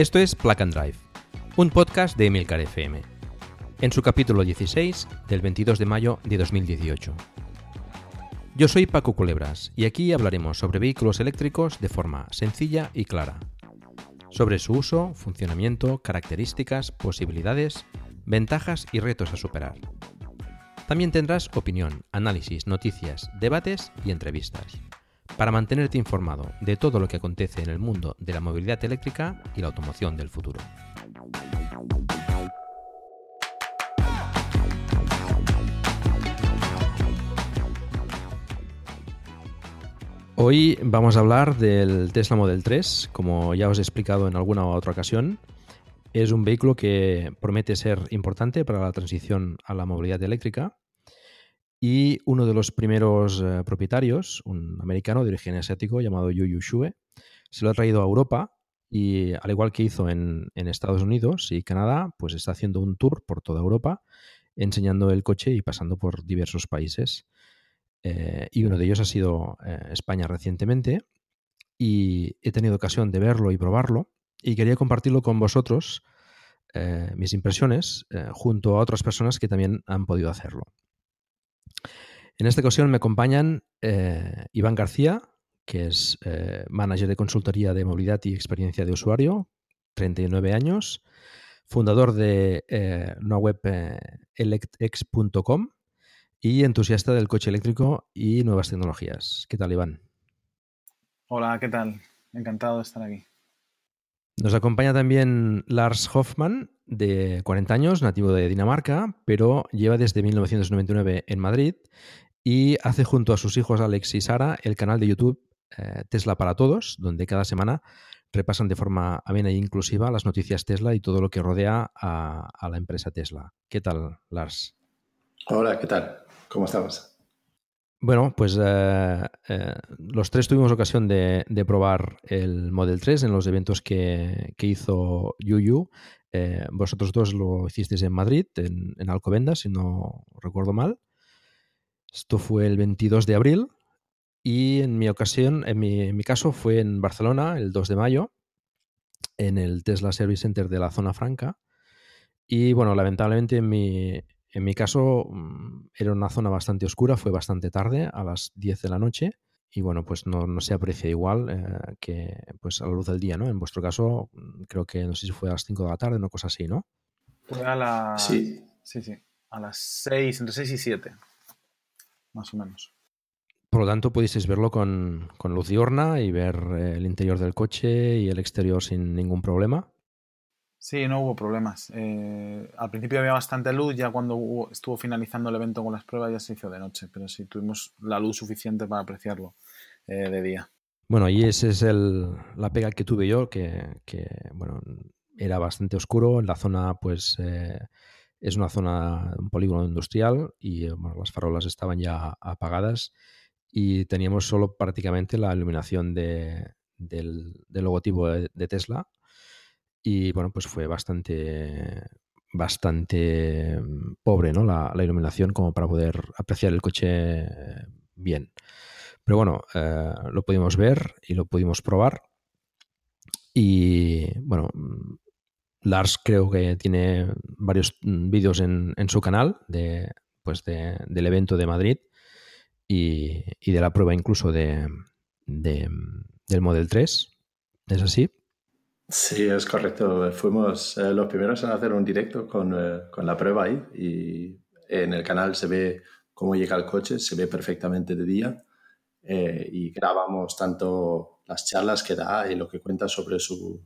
esto es Plug and Drive, un podcast de Emilcar FM, en su capítulo 16 del 22 de mayo de 2018. Yo soy Paco Culebras y aquí hablaremos sobre vehículos eléctricos de forma sencilla y clara, sobre su uso, funcionamiento, características, posibilidades, ventajas y retos a superar. También tendrás opinión, análisis, noticias, debates y entrevistas para mantenerte informado de todo lo que acontece en el mundo de la movilidad eléctrica y la automoción del futuro. Hoy vamos a hablar del Tesla Model 3, como ya os he explicado en alguna u otra ocasión. Es un vehículo que promete ser importante para la transición a la movilidad eléctrica y uno de los primeros eh, propietarios, un americano de origen asiático llamado Yu Yu Shue, se lo ha traído a Europa y al igual que hizo en, Estados Unidos y Canadá, pues está haciendo un tour por toda Europa enseñando el coche y pasando por diversos países. Eh, y uno de ellos ha sido eh, España recientemente y he tenido ocasión de verlo y probarlo y quería compartirlo con vosotros, mis impresiones, junto a otras personas que también han podido hacerlo. En esta ocasión me acompañan eh, Iván García, que es eh, manager de consultoría de movilidad y experiencia de usuario, 39 años, fundador de eh, una web electex.com y entusiasta del coche eléctrico y nuevas tecnologías. ¿Qué tal, Iván? Hola, ¿qué tal? Encantado de estar aquí. Nos acompaña también Lars Hoffman, de 40 años, nativo de Dinamarca, pero lleva desde 1999 en Madrid y hace junto a sus hijos Alex y Sara el canal de YouTube eh, Tesla para Todos, donde cada semana repasan de forma amena e inclusiva las noticias Tesla y todo lo que rodea a, la empresa Tesla. ¿Qué tal, Lars? Hola, ¿qué tal? ¿Cómo estamos? Bueno, pues eh, eh, los tres tuvimos ocasión de, probar el Model 3 en los eventos que, hizo Yuyu. Eh, vosotros dos lo hicisteis en Madrid, en, Alcobendas, si no recuerdo mal. Esto fue el 22 de abril y en mi ocasión, en mi, en mi caso, fue en Barcelona el 2 de mayo, en el Tesla Service Center de la Zona Franca. Y bueno, lamentablemente en mi, en mi caso, mm, era una zona bastante oscura, fue bastante tarde, a las 10 de la noche, y bueno, pues no, se aprecia igual eh, que pues a la luz del día, ¿no? En vuestro caso, mm, creo que no sé si fue a las 5 de la tarde, una cosa así, ¿no? Fue a las... Sí. Sí, sí. A las 6, entre 6 y 7, más o menos. Por lo tanto, pudisteis verlo con, con luz diurna y ver eh, el interior del coche y el exterior sin ningún problema. Sí, no hubo problemas. Eh, al principio había bastante luz, ya cuando estuvo finalizando el evento con las pruebas ya se hizo de noche, pero sí tuvimos la luz suficiente para apreciarlo eh, de día. Bueno, y esa es el, la pega que tuve yo, que, bueno, era bastante oscuro. La zona, pues, eh, es una zona, un polígono industrial y las farolas estaban ya apagadas y teníamos solo prácticamente la iluminación de, del, logotipo de Tesla y bueno, pues fue bastante bastante mm, pobre ¿no? la, iluminación como para poder apreciar el coche bien. Pero bueno, eh, lo pudimos ver y lo pudimos probar. Y bueno, mm, Lars creo que tiene varios mm, vídeos en, su canal de, pues del evento de Madrid y, de la prueba incluso de, del Model 3. ¿Es así? Sí, es correcto. Fuimos eh, los primeros en hacer un directo con, eh, con, la prueba ahí y en el canal se ve cómo llega el coche, se ve perfectamente de día eh, y grabamos tanto las charlas que da y lo que cuenta sobre su,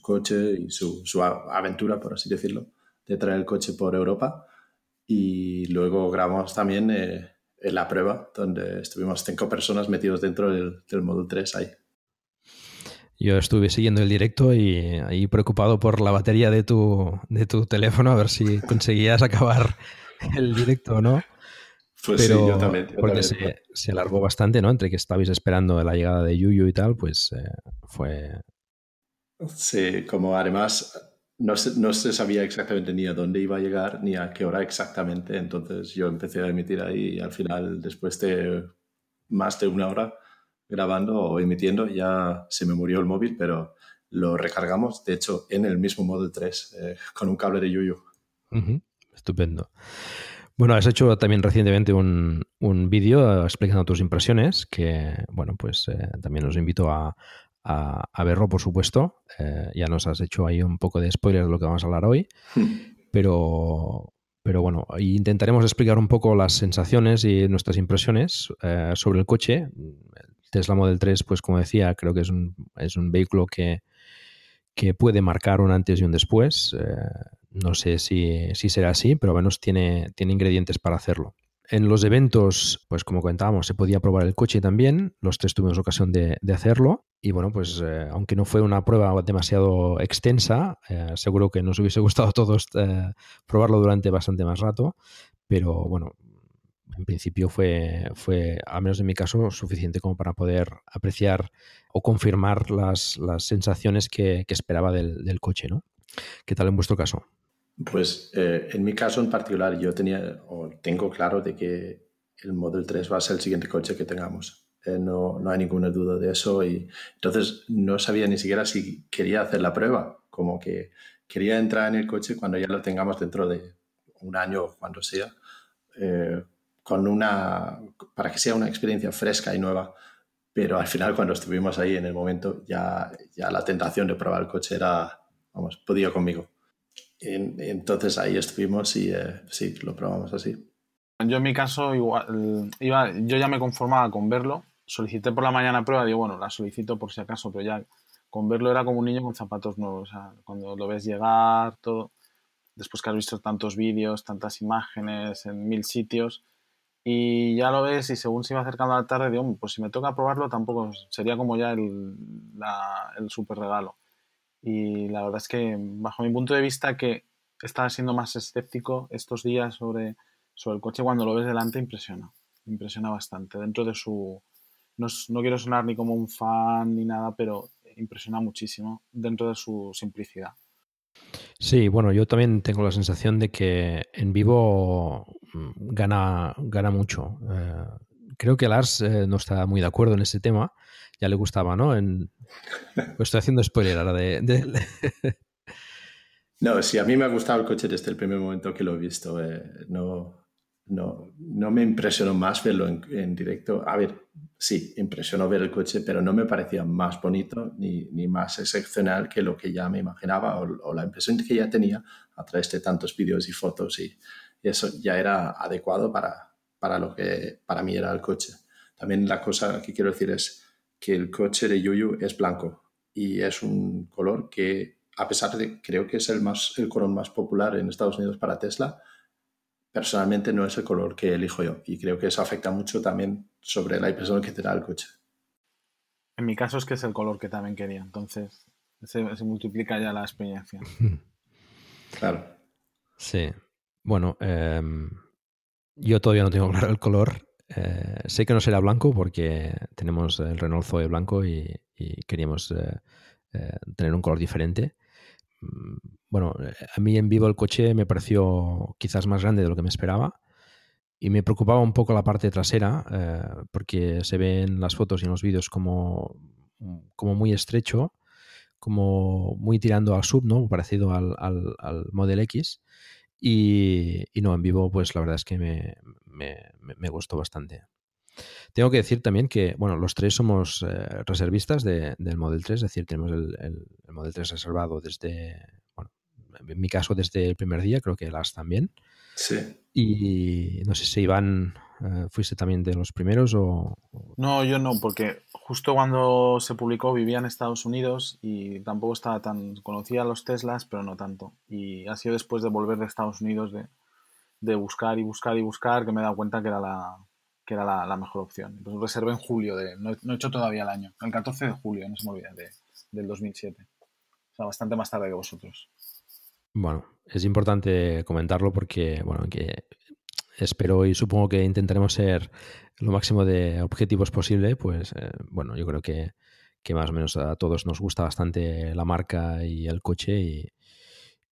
coche y su, su, aventura, por así decirlo, de traer el coche por Europa. Y luego grabamos también eh, en la prueba, donde estuvimos cinco personas metidos dentro del, del Model 3 ahí. Yo estuve siguiendo el directo y ahí preocupado por la batería de tu, de tu teléfono, a ver si conseguías acabar el directo o no. Pues sí, yo también. porque Se, alargó bastante, ¿no? Entre que estabais esperando la llegada de Yuyu y tal, pues eh, fue... Sí, como además no se, no se sabía exactamente ni a dónde iba a llegar ni a qué hora exactamente, entonces yo empecé a emitir ahí y al final, después de más de una hora, grabando o emitiendo, ya se me murió el móvil, pero lo recargamos, de hecho, en el mismo Model 3, eh, con un cable de Yuyu. Estupendo. Bueno, has hecho también recientemente un, un vídeo explicando tus impresiones, que, bueno, pues eh, también os invito a, a, verlo, por supuesto. Eh, ya nos has hecho ahí un poco de spoiler de lo que vamos a hablar hoy, pero, pero bueno, intentaremos explicar un poco las sensaciones y nuestras impresiones sobre el coche. Tesla Model 3, pues como decía, creo que es un, es un vehículo que, que puede marcar un antes y un después. Eh, no sé si, si, será así, pero al menos tiene, tiene ingredientes para hacerlo. En los eventos, pues como comentábamos, se podía probar el coche también. Los tres tuvimos ocasión de, de hacerlo. Y bueno, pues eh, aunque no fue una prueba demasiado extensa, eh, seguro que nos hubiese gustado a todos probarlo durante bastante más rato. Pero bueno, en principio fue, fue, al menos en mi caso, suficiente como para poder apreciar o confirmar las, las sensaciones que, que esperaba del, del, coche, ¿no? ¿Qué tal en vuestro caso? Pues eh, en mi caso en particular yo tenía o tengo claro de que el Model 3 va a ser el siguiente coche que tengamos. Eh, no, no, hay ninguna duda de eso y entonces no sabía ni siquiera si quería hacer la prueba, como que quería entrar en el coche cuando ya lo tengamos dentro de un año o cuando sea. Eh, con una, para que sea una experiencia fresca y nueva. Pero al final, cuando estuvimos ahí en el momento, ya, ya la tentación de probar el coche era, vamos, podía conmigo. entonces ahí estuvimos y eh, sí, lo probamos así. Yo en mi caso, igual, iba, yo ya me conformaba con verlo. Solicité por la mañana prueba, digo, bueno, la solicito por si acaso, pero ya con verlo era como un niño con zapatos nuevos. O sea, cuando lo ves llegar, todo, después que has visto tantos vídeos, tantas imágenes en mil sitios, y ya lo ves y según se iba acercando la tarde, digo, pues si me toca probarlo tampoco sería como ya el, el super regalo. Y la verdad es que bajo mi punto de vista que estaba siendo más escéptico estos días sobre, sobre el coche cuando lo ves delante impresiona, impresiona bastante. Dentro de su... No, no quiero sonar ni como un fan ni nada, pero impresiona muchísimo dentro de su simplicidad. Sí, bueno, yo también tengo la sensación de que en vivo mm, gana, gana mucho. Eh, creo que Lars eh, no está muy de acuerdo en ese tema. Ya le gustaba, ¿no? En... Pues estoy haciendo spoiler ahora de... no, sí, a mí me ha gustado el coche desde el primer momento que lo he visto. Eh, no, no, no me impresionó más verlo en, directo. A ver, sí, impresionó ver el coche, pero no me parecía más bonito ni, ni más excepcional que lo que ya me imaginaba o, la impresión que ya tenía a través de tantos vídeos y fotos y, eso ya era adecuado para, para lo que para mí era el coche. También la cosa que quiero decir es que el coche de Yuyu es blanco y es un color que, a pesar de creo que es el, más, el color más popular en Estados Unidos para Tesla, personalmente no es el color que elijo yo y creo que eso afecta mucho también sobre la impresión que te da el coche. En mi caso es que es el color que también quería, entonces se, multiplica ya la experiencia. claro. Sí. Bueno, em, yo todavía no tengo claro el color. Eh, sé que no será blanco porque tenemos el Renault Zoe blanco y, queríamos eh, eh, tener un color diferente. Mm, bueno, a mí en vivo el coche me pareció quizás más grande de lo que me esperaba y me preocupaba un poco la parte trasera eh, porque se ve en las fotos y en los vídeos como, como muy estrecho, como muy tirando al sub, ¿no? Parecido al, al, Model X. Y, no, en vivo, pues la verdad es que me, me, gustó bastante. Tengo que decir también que, bueno, los tres somos eh, reservistas del Model 3, es decir, tenemos el, el, Model 3 reservado desde, bueno, en mi caso desde el primer día, creo que las también. Sí. Y no sé si Iván Eh, ¿Fuiste también de los primeros o...? No, yo no, porque justo cuando se publicó vivía en Estados Unidos y tampoco estaba tan... Conocía los Teslas, pero no tanto. Y ha sido después de volver de Estados Unidos de, buscar y buscar y buscar que me he dado cuenta que era la, que era la, mejor opción. Pues reservé en julio, de, no, he hecho todavía el año, el 14 de julio, no se me olvide, de, del 2007. O sea, bastante más tarde que vosotros. Bueno, es importante comentarlo porque, bueno, que espero y supongo que intentaremos ser lo máximo de objetivos posible, pues eh, bueno, yo creo que, más o menos a todos nos gusta bastante la marca y el coche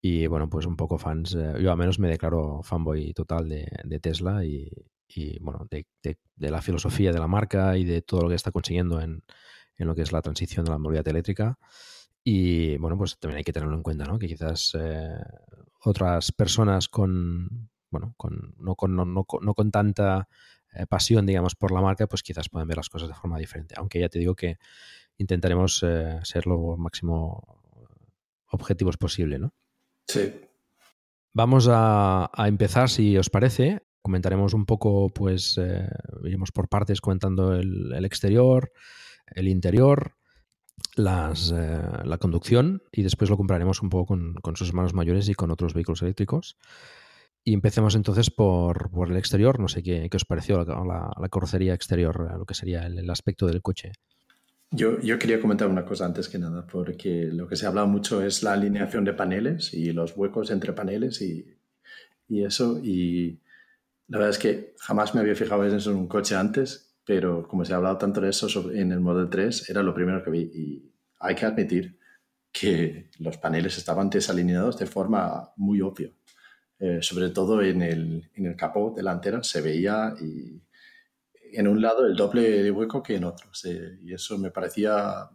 y, bueno, pues un poco fans, eh, yo al menos me declaro fanboy total de, Tesla y, bueno, de, la filosofía de la marca y de todo lo que está consiguiendo en, en lo que es la transición de la movilidad eléctrica. Y bueno, pues también hay que tenerlo en cuenta, ¿no? Que quizás eh, otras personas con, bueno, con, no, con, no, no, con tanta eh, pasión, digamos, por la marca, pues quizás pueden ver las cosas de forma diferente. Aunque ya te digo que intentaremos eh, ser lo máximo objetivos posible, ¿no? Sí. Vamos a, empezar, si os parece. Comentaremos un poco, pues, iremos por partes comentando el, el exterior, el interior, las, eh, la conducción y después lo compraremos un poco con, sus hermanos mayores y con otros vehículos eléctricos. Y empecemos entonces por, por el exterior. No sé qué, qué os pareció la, la, carrocería exterior, lo que sería el, aspecto del coche. Yo, yo, quería comentar una cosa antes que nada, porque lo que se ha hablado mucho es la alineación de paneles y los huecos entre paneles y, y eso. Y la verdad es que jamás me había fijado en eso en un coche antes pero como se ha hablado tanto de eso en el Model 3, era lo primero que vi. Y hay que admitir que los paneles estaban desalineados de forma muy obvia. Eh, sobre todo en el, en el capó delantero se veía y en un lado el doble de hueco que en otro. y eso me parecía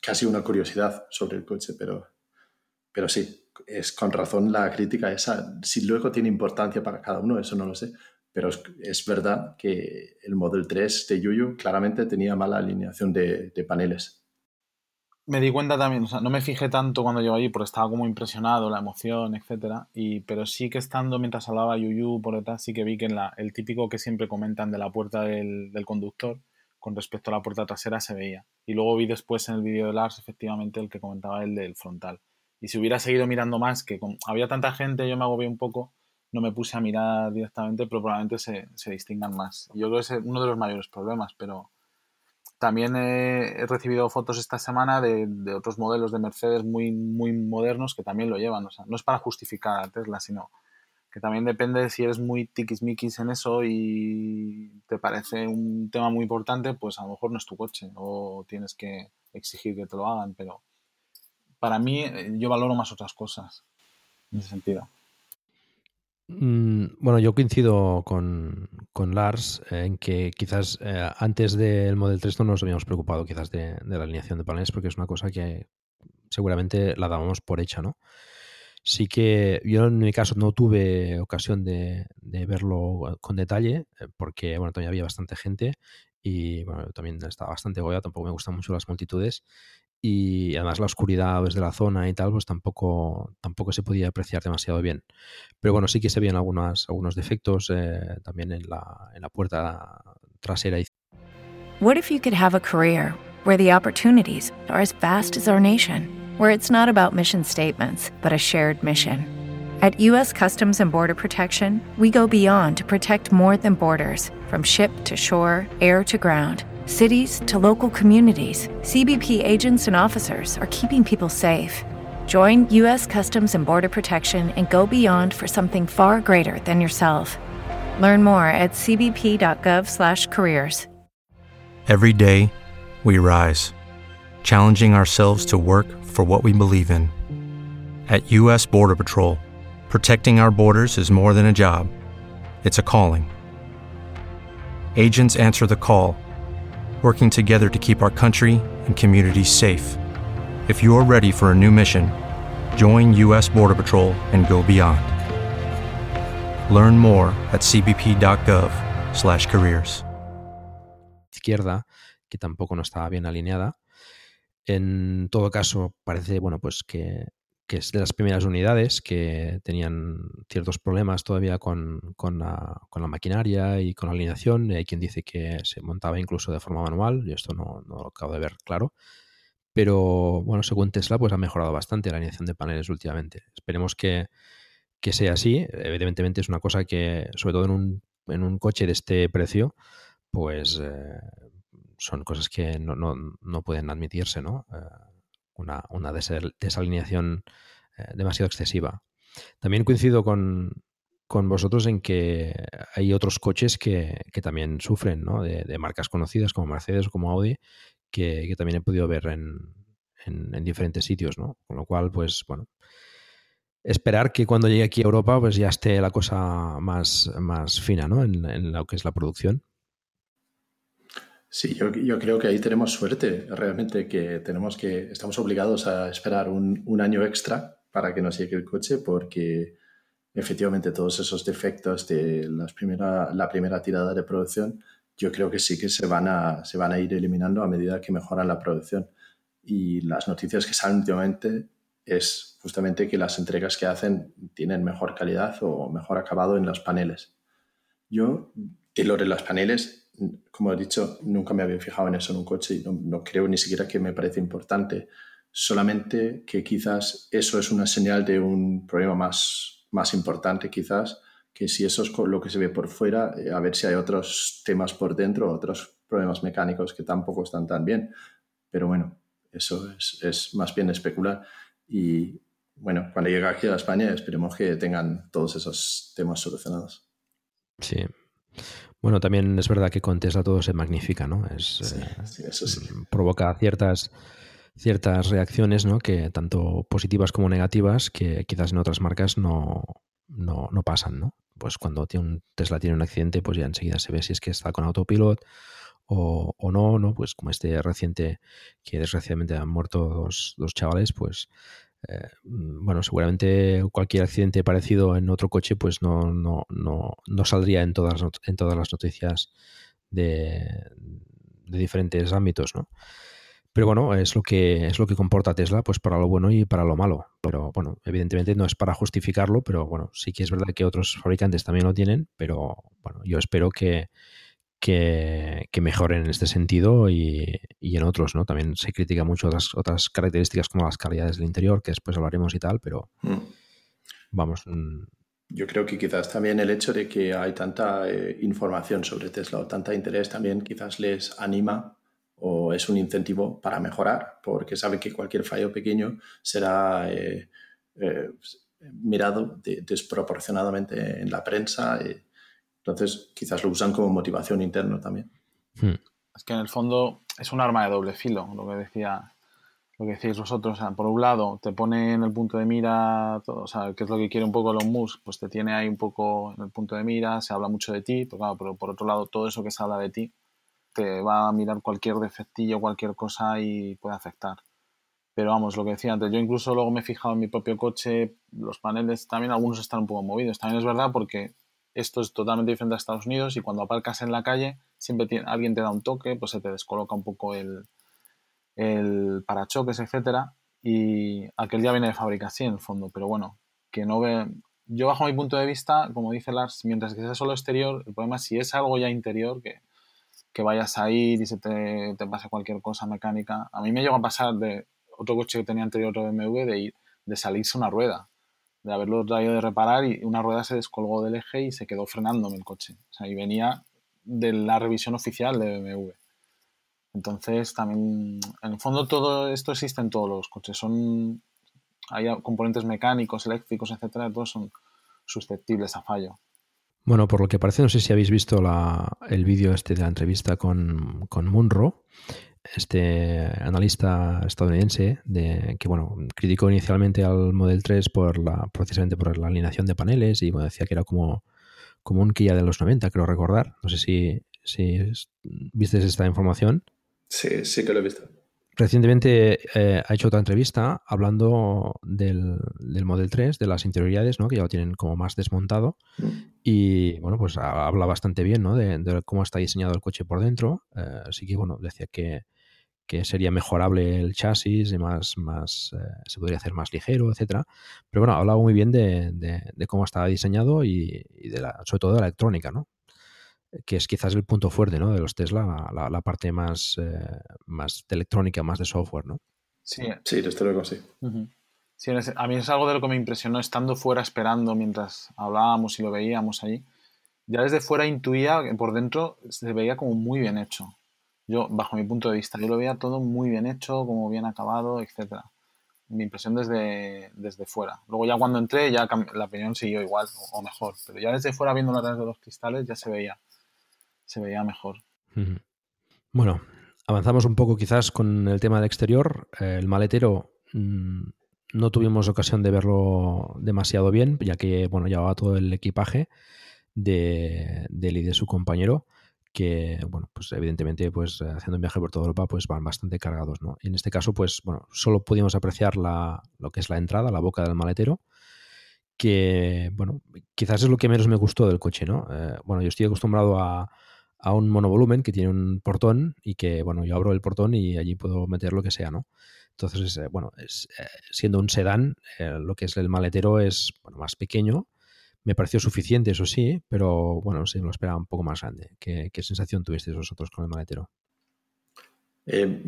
casi una curiosidad sobre el coche, pero, pero sí, es con razón la crítica esa. Si luego tiene importancia para cada uno, eso no lo sé, pero es, verdad que el Model 3 de Yuyu claramente tenía mala alineación de, paneles. Me di cuenta también, o sea, no me fijé tanto cuando llego allí porque estaba como impresionado, la emoción, etcétera, y, pero sí que estando mientras hablaba Yuyu por detrás, sí que vi que en la, el típico que siempre comentan de la puerta del, conductor, con respecto a la puerta trasera se veía. Y luego vi después en el vídeo de Lars, efectivamente, el que comentaba el del frontal. Y si hubiera seguido mirando más, que había tanta gente, yo me agobié un poco, no me puse a mirar directamente, pero probablemente se, se distingan más. Yo creo que es uno de los mayores problemas, pero también he, recibido fotos esta semana de, de, otros modelos de Mercedes muy, muy modernos que también lo llevan. O sea, no es para justificar a Tesla, sino que también depende de si eres muy tiquismiquis en eso y te parece un tema muy importante, pues a lo mejor no es tu coche o tienes que exigir que te lo hagan, pero para mí eh, yo valoro más otras cosas en ese sentido. Mm, bueno, yo coincido con, Lars en que quizás eh, antes del Model 3 no nos habíamos preocupado quizás de, la alineación de paneles porque es una cosa que seguramente la dábamos por hecha, ¿no? Sí que yo en mi caso no tuve ocasión de, verlo con detalle eh, porque, bueno, todavía había bastante gente y, bueno, también estaba bastante goya, tampoco me gustan mucho las multitudes y además la oscuridad desde la zona y tal, pues tampoco, tampoco se podía apreciar demasiado bien. Pero bueno, sí que se veían algunas, algunos defectos eh, también en la, en la puerta trasera. What if you could have a career where the opportunities are as vast as our nation, where it's not about mission statements, but a shared mission? At U.S. Customs and Border Protection, we go beyond to protect more than borders, from ship to shore, air to ground cities to local communities, CBP agents and officers are keeping people safe. Join U.S. Customs and Border Protection and go beyond for something far greater than yourself. Learn more at cbp.gov/careers. Every day, we rise, challenging ourselves to work for what we believe in. At U.S. Border Patrol, protecting our borders is more than a job; it's a calling. Agents answer the call working together to keep our country and communities safe. If you are ready for a new mission, join U.S. Border Patrol and go beyond. Learn more at cbp.gov/careers. Izquierda, que tampoco no estaba bien alineada. En todo caso, parece bueno, pues que que es de las primeras unidades que tenían ciertos problemas todavía con, la, maquinaria y con la alineación. Hay quien dice que se montaba incluso de forma manual, yo esto no, no, lo acabo de ver claro. Pero bueno, según Tesla, pues ha mejorado bastante la alineación de paneles últimamente. Esperemos que, sea así. Evidentemente es una cosa que, sobre todo en un, coche de este precio, pues eh, son cosas que no, pueden admitirse, ¿no? Eh, una, una desalineación eh, demasiado excesiva. También coincido con, vosotros en que hay otros coches que, también sufren, ¿no? de, marcas conocidas como Mercedes o como Audi, que, también he podido ver en, diferentes sitios, ¿no? Con lo cual, pues bueno, esperar que cuando llegue aquí a Europa, pues ya esté la cosa más, más fina, ¿no? En, en lo que es la producción. Sí, yo, creo que ahí tenemos suerte, realmente, que tenemos que, estamos obligados a esperar un, año extra para que nos llegue el coche, porque efectivamente todos esos defectos de las primera, la primera tirada de producción, yo creo que sí que se van, a, se van a ir eliminando a medida que mejoran la producción. Y las noticias que salen últimamente es justamente que las entregas que hacen tienen mejor calidad o mejor acabado en los paneles. Yo, de lo de los paneles, como he dicho, nunca me había fijado en eso en un coche y no, creo ni siquiera que me parece importante. Solamente que quizás eso es una señal de un problema más, más importante, quizás, que si eso es lo que se ve por fuera, eh, a ver si hay otros temas por dentro, otros problemas mecánicos que tampoco están tan bien. Pero bueno, eso es, es más bien especular. Y bueno, cuando llegue aquí a España, esperemos que tengan todos esos temas solucionados. Sí. Bueno, también es verdad que con Tesla todo se magnifica, ¿no? Es, eh, Provoca ciertas, ciertas reacciones, ¿no? Que tanto positivas como negativas, que quizás en otras marcas no, no, no pasan, ¿no? Pues cuando tiene un, Tesla tiene un accidente, pues ya enseguida se ve si es que está con autopilot o, o no, ¿no? Pues como este reciente que desgraciadamente han muerto dos, dos chavales, pues eh, bueno, seguramente cualquier accidente parecido en otro coche pues no, no, no, no saldría en todas, en todas las noticias de, de, diferentes ámbitos, ¿no? Pero bueno, es lo que es lo que comporta Tesla, pues para lo bueno y para lo malo. Pero bueno, evidentemente no es para justificarlo, pero bueno, sí que es verdad que otros fabricantes también lo tienen, pero bueno, yo espero que, que, mejoren en este sentido y, en otros, ¿no? También se critica mucho otras, otras características como las calidades del interior, que después hablaremos y tal, pero mm. vamos. Mm. Yo creo que quizás también el hecho de que hay tanta eh, información sobre Tesla o tanta interés también quizás les anima o es un incentivo para mejorar, porque saben que cualquier fallo pequeño será eh, eh, mirado desproporcionadamente en la prensa. Entonces, quizás lo usan como motivación interna también. Hmm. Es que en el fondo es un arma de doble filo, lo que decía, lo que decís vosotros. por un lado, te pone en el punto de mira, todo, o sea, qué es lo que quiere un poco Elon Musk, pues te tiene ahí un poco en el punto de mira, se habla mucho de ti, pero claro, pero por otro lado, todo eso que se habla de ti te va a mirar cualquier defectillo, cualquier cosa y puede afectar. Pero vamos, lo que decía antes, yo incluso luego me he fijado en mi propio coche, los paneles también algunos están un poco movidos. También es verdad porque esto es totalmente diferente a Estados Unidos y cuando aparcas en la calle siempre alguien te da un toque, pues se te descoloca un poco el, el parachoques, etcétera. Y aquel día viene de fábrica así en el fondo, pero bueno, que no ve. Yo bajo mi punto de vista, como dice Lars, mientras que sea solo exterior, el problema es si es algo ya interior, que, que vayas a ir y se te, te, pase cualquier cosa mecánica. A mí me llegó a pasar de otro coche que tenía anterior, otro BMW, de ir, de salirse una rueda de haberlo traído de reparar y una rueda se descolgó del eje y se quedó frenándome el coche. O sea, y venía de la revisión oficial de BMW. Entonces, también, en el fondo, todo esto existe en todos los coches. Son, hay componentes mecánicos, eléctricos, etcétera, todos son susceptibles a fallo. Bueno, por lo que parece, no sé si habéis visto el vídeo este de la entrevista con, con Munro este analista estadounidense de, que bueno criticó inicialmente al Model 3 por la precisamente por la alineación de paneles y decía que era como, como un Kia de los 90, creo recordar. No sé si, si viste esta información. Sí, sí que lo he visto. Recientemente eh, ha hecho otra entrevista hablando del, del, Model 3, de las interioridades, ¿no? que ya lo tienen como más desmontado. Mm. Y bueno, pues habla bastante bien ¿no? de, cómo está diseñado el coche por dentro. Eh, así que bueno, decía que, que sería mejorable el chasis y más, más eh, se podría hacer más ligero, etcétera. Pero bueno, hablaba muy bien de, de, cómo estaba diseñado y, de la, sobre todo de la electrónica, ¿no? Que es quizás el punto fuerte, ¿no? De los Tesla, la, la, parte más, eh, más de electrónica, más de software, ¿no? Sí, sí, desde luego sí. sí. A mí es algo de lo que me impresionó estando fuera esperando mientras hablábamos y lo veíamos allí. Ya desde fuera intuía que por dentro se veía como muy bien hecho yo, bajo mi punto de vista, yo lo veía todo muy bien hecho, como bien acabado, etcétera. Mi impresión desde, desde fuera. Luego ya cuando entré, ya la opinión siguió igual o, mejor. Pero ya desde fuera, viéndolo a través de los cristales, ya se veía, se veía mejor. Bueno, avanzamos un poco quizás con el tema del exterior. El maletero mm, no tuvimos ocasión de verlo demasiado bien, ya que bueno, llevaba todo el equipaje de, de él y de su compañero que, bueno, pues evidentemente, pues haciendo un viaje por toda Europa, pues van bastante cargados, ¿no? En este caso, pues, bueno, solo pudimos apreciar la, lo que es la entrada, la boca del maletero, que, bueno, quizás es lo que menos me gustó del coche, ¿no? Eh, bueno, yo estoy acostumbrado a, a un monovolumen que tiene un portón y que, bueno, yo abro el portón y allí puedo meter lo que sea, ¿no? Entonces, eh, bueno, es, eh, siendo un sedán, lo que es el maletero es bueno, más pequeño, me pareció suficiente, eso sí, pero bueno, sí, me lo esperaba un poco más grande. ¿Qué, sensación tuvisteis vosotros con el maletero? Eh,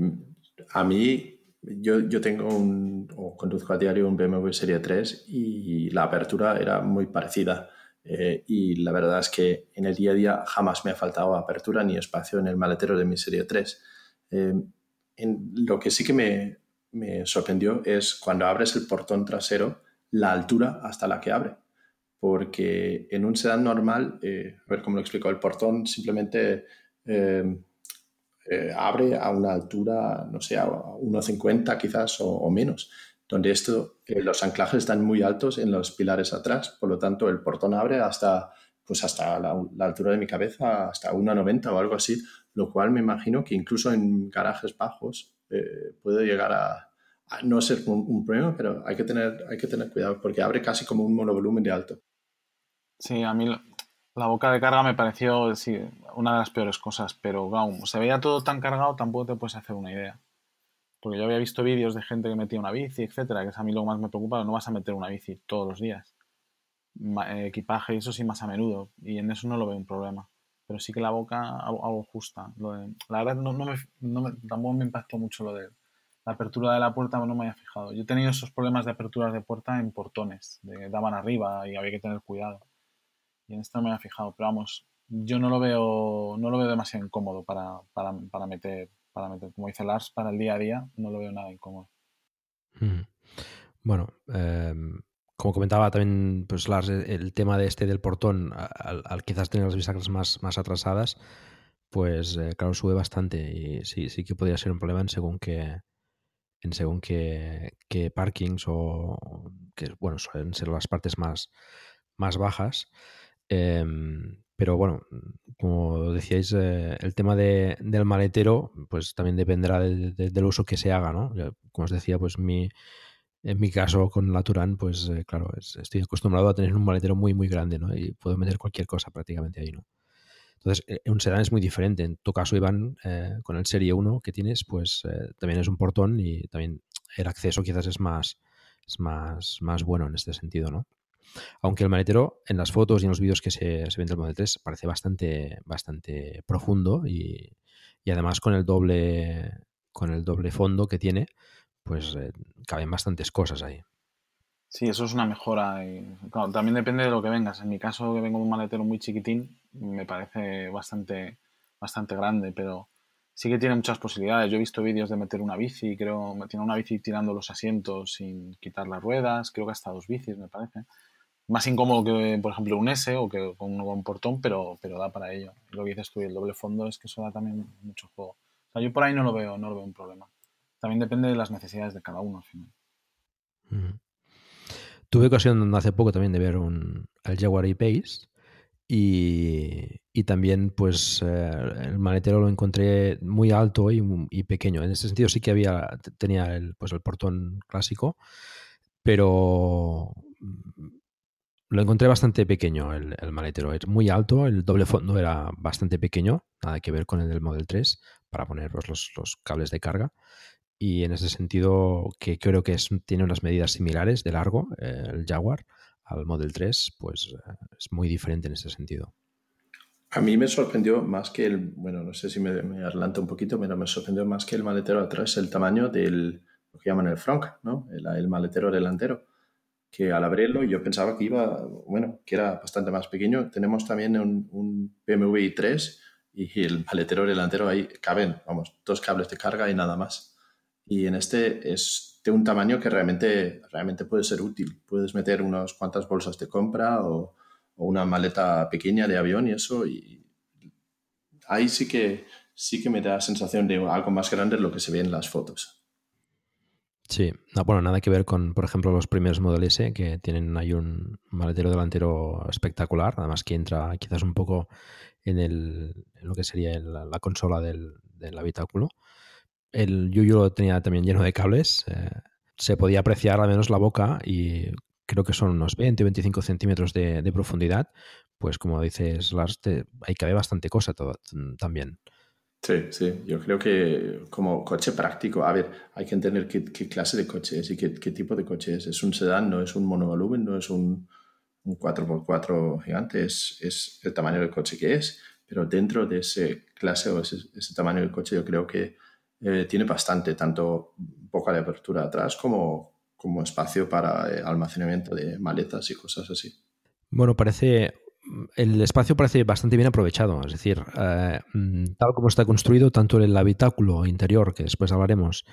a mí, yo, yo, tengo un, o conduzco a diario un BMW Serie 3 y la apertura era muy parecida. Eh, y la verdad es que en el día a día jamás me ha faltado apertura ni espacio en el maletero de mi Serie 3. Eh, en, lo que sí que me, me sorprendió es cuando abres el portón trasero, la altura hasta la que abre porque en un sedán normal, eh, a ver cómo lo explico, el portón simplemente eh, eh, abre a una altura, no sé, a 1,50 quizás o, menos, donde esto, los anclajes están muy altos en los pilares atrás, por lo tanto el portón abre hasta, pues hasta la, altura de mi cabeza, hasta 1,90 o algo así, lo cual me imagino que incluso en garajes bajos puede llegar a, no ser un, un, problema, pero hay que, tener, hay que tener cuidado porque abre casi como un monovolumen de alto. Sí, a mí la boca de carga me pareció sí, una de las peores cosas, pero claro, se veía todo tan cargado, tampoco te puedes hacer una idea. Porque yo había visto vídeos de gente que metía una bici, etcétera, que es a mí lo que más me preocupa, no vas a meter una bici todos los días. Eh, equipaje y eso sí más a menudo, y en eso no lo veo un problema. Pero sí que la boca algo, justa. la verdad no, me, tampoco me impactó mucho lo de la apertura de la puerta, no me había fijado. Yo he tenido esos problemas de aperturas de puerta en portones, de daban arriba y había que tener cuidado y en esto me he fijado, pero vamos, yo no lo veo, no lo veo demasiado incómodo para, para, meter, para meter, como dice Lars, para el día a día, no lo veo nada incómodo. Bueno, em, como comentaba también pues Lars, el tema de este del portón, al, quizás tener las bisagras más, más atrasadas, pues eh, claro, sube bastante y sí, sí que podría ser un problema en según que en según que, que parkings o que bueno suelen ser las partes más, más bajas Em, pero bueno, como decíais, eh, el tema de, del maletero, pues también dependerá del uso que se haga, ¿no? Como os decía, pues mi, en mi caso con la Turán, pues eh, claro, estoy acostumbrado a tener un maletero muy, muy grande, ¿no? Y puedo meter cualquier cosa prácticamente ahí, ¿no? Entonces, eh, un sedán es muy diferente. En tu caso, Iván, con el Serie 1 que tienes, pues también es un portón y también el acceso quizás es más, es más, más bueno en este sentido, ¿no? Aunque el maletero en las fotos y en los vídeos que se, se ven del Model 3 parece bastante, bastante profundo y, además con el doble con el doble fondo que tiene, pues eh, caben bastantes cosas ahí. Sí, eso es una mejora. Y, también depende de lo que vengas. En mi caso, que vengo de un maletero muy chiquitín, me parece bastante, bastante grande, pero sí que tiene muchas posibilidades. Yo he visto vídeos de meter una bici, creo, tiene una bici tirando los asientos sin quitar las ruedas, creo que hasta dos bicis, me parece más incómodo que, por ejemplo, un S o que con un portón, pero, pero da para ello. Lo que dices tú, el doble fondo es que eso da también mucho juego. O sea, yo por ahí no lo veo, no lo veo un problema. También depende de las necesidades de cada uno al final. Tuve ocasión hace poco también de ver un, el Jaguar E-Pace y, y, también pues eh, el maletero lo encontré muy alto y, y, pequeño. En ese sentido sí que había tenía el, pues el portón clásico, pero lo encontré bastante pequeño el, maletero, es muy alto, el doble fondo era bastante pequeño, nada que ver con el del Model 3, para poner pues, los, los, cables de carga. Y en ese sentido, que creo que es, tiene unas medidas similares de largo, eh, el Jaguar, al Model 3, pues eh, es muy diferente en ese sentido. A mí me sorprendió más que el, bueno, no sé si me, me adelanto un poquito, pero me sorprendió más que el maletero atrás el tamaño del, lo que llaman el front, ¿no? El, el maletero delantero que al abrirlo yo pensaba que iba, bueno, que era bastante más pequeño. Tenemos también un, un BMW i3 y el maletero delantero ahí caben, vamos, dos cables de carga y nada más. Y en este es de un tamaño que realmente, realmente puede ser útil. Puedes meter unas cuantas bolsas de compra o, una maleta pequeña de avión y eso. Y ahí sí que, sí que me da sensación de algo más grande de lo que se ve en las fotos. Sí, no, bueno, nada que ver con, por ejemplo, los primeros Model S que tienen ahí un maletero delantero espectacular, además que entra quizás un poco en, el, lo que sería la consola del, del, habitáculo. El Yuyu lo tenía también lleno de cables, eh, se podía apreciar al menos la boca y creo que son unos 20-25 centímetros de, de, profundidad, pues como dices, Lars, te, ahí cabe bastante cosa todo, también. Sí, sí, yo creo que como coche práctico, a ver, hay que entender qué, qué clase de coche es y qué, qué, tipo de coche es. Es un sedán, no es un monovolumen, no es un, un 4x4 gigante, es, es, el tamaño del coche que es, pero dentro de ese clase o ese, ese tamaño del coche yo creo que eh, tiene bastante, tanto boca de apertura atrás como, como espacio para eh, almacenamiento de maletas y cosas así. Bueno, parece el espacio parece bastante bien aprovechado, es decir, eh, mm, tal como está construido, tanto el habitáculo interior, que después hablaremos,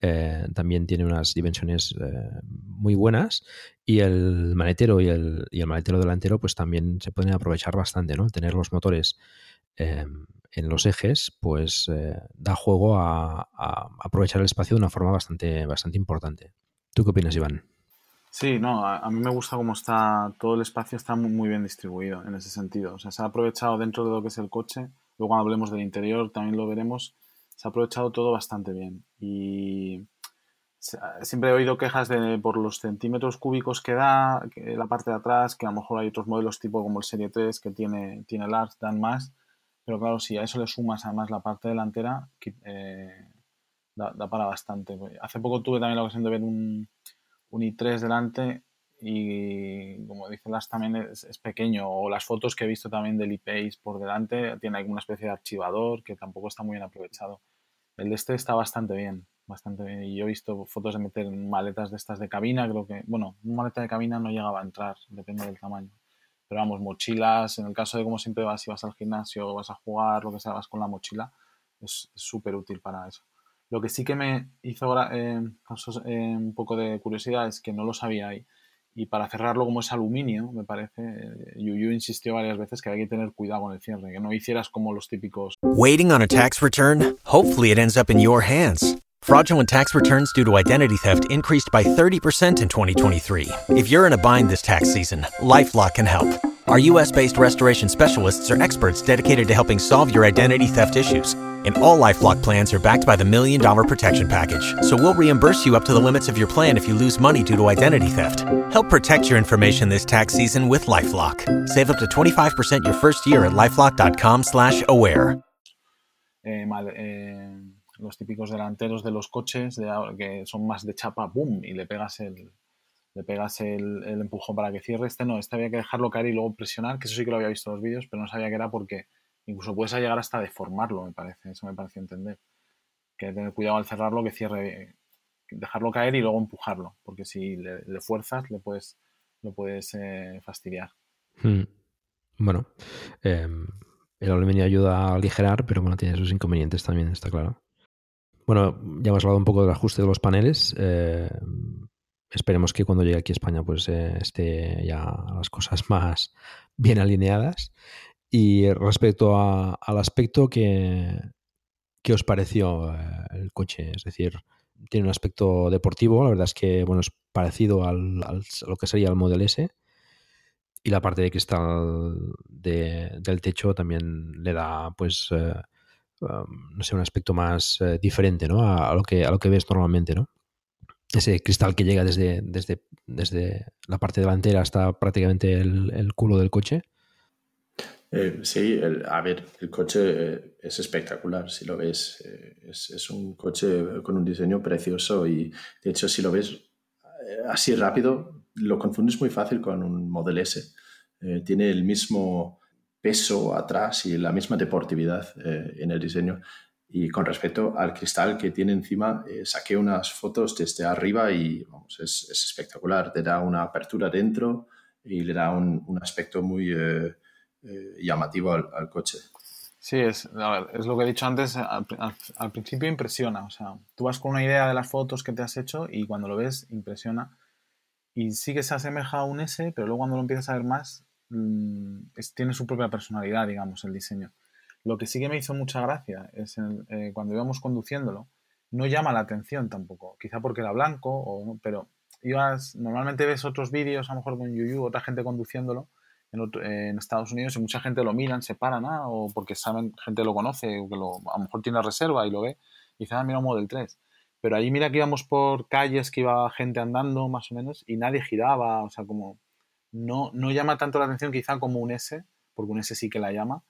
eh, también tiene unas dimensiones eh, muy buenas, y el maletero y el, y el, maletero delantero, pues también se pueden aprovechar bastante, ¿no? Tener los motores en los ejes, pues da juego a, a, aprovechar el espacio de una forma bastante, bastante importante. ¿Tú qué opinas, Iván? Sí, no, a, mí me gusta cómo está todo el espacio, está muy, bien distribuido en ese sentido. O sea, se ha aprovechado dentro de lo que es el coche, luego cuando hablemos del interior también lo veremos, se ha aprovechado todo bastante bien. Y siempre he oído quejas de, por los centímetros cúbicos que da, que la parte de atrás, que a lo mejor hay otros modelos tipo como el Serie 3 que tiene, tiene Large, dan más, pero claro, si a eso le sumas además la parte delantera, eh, da, da para bastante. Hace poco tuve también la ocasión de ver un un i3 delante y como dice Las también es, pequeño o las fotos que he visto también del iPace por delante tiene alguna especie de archivador que tampoco está muy bien aprovechado. El de este está bastante bien, bastante bien y yo he visto fotos de meter maletas de estas de cabina, creo que, bueno, una maleta de cabina no llegaba a entrar, depende del tamaño. Pero vamos, mochilas, en el caso de como siempre vas, si vas al gimnasio, vas a jugar, lo que sea, vas con la mochila, es súper útil para eso. Lo que sí que me hizo eh, eh, un poco de curiosidad es que no lo sabía ahí. Y para cerrarlo como es aluminio, me parece, eh, Yuyu insistió varias veces que hay que tener cuidado con el cierre, que no hicieras como los típicos. Waiting on a tax return? Hopefully it ends up in your hands. Fraudulent tax returns due to identity theft increased by 30% in 2023. If you're in a bind this tax season, LifeLock can help. Our US-based restoration specialists are experts dedicated to helping solve your identity theft issues And all LifeLock plans are backed by the Million Dollar Protection Package. So we'll reimburse you up to the limits of your plan if you lose money due to identity theft. Help protect your information this tax season with LifeLock. Save up to 25% your first year at LifeLock.com slash aware. Eh, eh, los típicos delanteros de los coches de, que son más de chapa, boom, y le pegas el... Le pegas el, el empujón para que cierre. Este no, este había que dejarlo caer y luego presionar, que eso sí que lo había visto en los vídeos, pero no sabía que era porque Incluso puedes llegar hasta deformarlo, me parece. Eso me pareció entender. Que hay que tener cuidado al cerrarlo, que cierre, dejarlo caer y luego empujarlo. Porque si le, fuerzas, le puedes, lo puedes eh, fastidiar. Hmm. Bueno, eh, el aluminio ayuda a aligerar, pero bueno, tiene sus inconvenientes también, está claro. Bueno, ya hemos hablado un poco del ajuste de los paneles. Eh, esperemos que cuando llegue aquí a España pues eh, esté ya las cosas más bien alineadas. Y respecto a, al aspecto que, ¿qué os pareció eh, el coche? Es decir, tiene un aspecto deportivo, la verdad es que bueno, es parecido al, al, a lo que sería el Model S. Y la parte de cristal de, del techo también le da, pues, eh, um, no sé, un aspecto más eh, diferente ¿no? A, lo que, a lo que ves normalmente, ¿no? Ese cristal que llega desde, desde, desde la parte delantera hasta prácticamente el culo del coche Eh, sí, a ver, el coche eh, es espectacular, si lo ves. Eh, es, un coche con un diseño precioso y de hecho si lo ves así rápido, lo confundes muy fácil con un Model S. tiene el mismo peso atrás y la misma deportividad en el diseño. Y con respecto al cristal que tiene encima, saqué unas fotos desde arriba y vamos, es, espectacular. Te da una apertura dentro y le da un, un aspecto muy eh, llamativo al, coche. Sí, es, es lo que he dicho antes, al, principio impresiona, o sea, tú vas con una idea de las fotos que te has hecho y cuando lo ves impresiona y sí que se asemeja a un S, pero luego cuando lo empiezas a ver más, mm, tiene su propia personalidad, digamos, el diseño. Lo que sí que me hizo mucha gracia es eh, cuando íbamos conduciéndolo, no llama la atención tampoco, quizá porque era blanco, pero ibas, normalmente ves otros vídeos, a lo mejor con Yuyu, otra gente conduciéndolo, en, Estados Unidos y mucha gente lo miran, se paran, ¿ah? o porque saben, gente lo conoce, o que lo, a lo mejor tiene reserva y lo ve, y dice, ah, mira un Model 3. Pero ahí mira que íbamos por calles que iba gente andando, más o menos, y nadie giraba, o sea, como no, no llama tanto la atención quizá como un S, porque un S sí que la llama,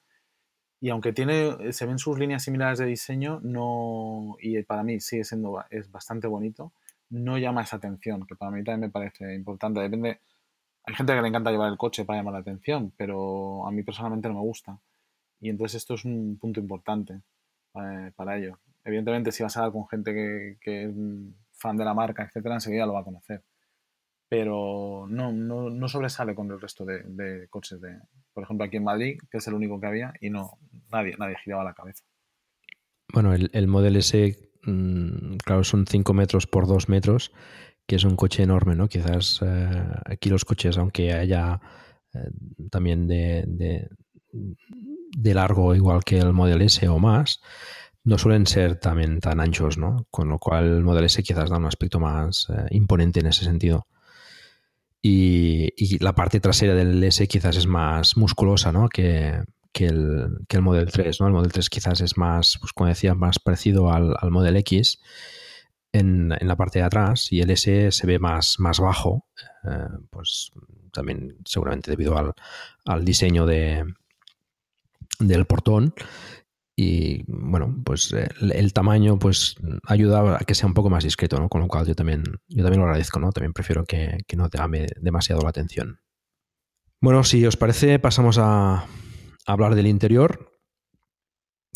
y aunque tiene, se ven sus líneas similares de diseño, no, y para mí sigue siendo, es bastante bonito, no llama esa atención, que para mí también me parece importante. Depende, hay gente que le encanta llevar el coche para llamar la atención, pero a mí personalmente no me gusta. Y entonces esto es un punto importante eh, para ello. Evidentemente, si vas a hablar con gente que, es fan de la marca, etcétera, enseguida lo va a conocer. Pero no, no, sobresale con el resto de, coches de, por ejemplo, aquí en Madrid, que es el único que había, y no, nadie, nadie giraba la cabeza. Bueno, el, el Model S, mm, claro, son 5 metros por 2 metros que es un coche enorme, ¿no? Quizás eh, aquí los coches, aunque haya eh, también de, de, largo igual que el Model S o más, no suelen ser también tan anchos, ¿no? Con lo cual el Model S quizás da un aspecto más eh, imponente en ese sentido. Y, la parte trasera del S quizás es más musculosa, ¿no? Que, el, que el Model 3, ¿no? El Model 3 quizás es más, pues como decía, más parecido al, al Model X en, la parte de atrás y el S se ve más, más bajo, eh, pues también seguramente debido al, diseño de, del portón. Y bueno, pues el, tamaño pues ayuda a que sea un poco más discreto, ¿no? Con lo cual yo también, yo también lo agradezco, ¿no? También prefiero que, no te llame demasiado la atención. Bueno, si os parece, pasamos a, hablar del interior.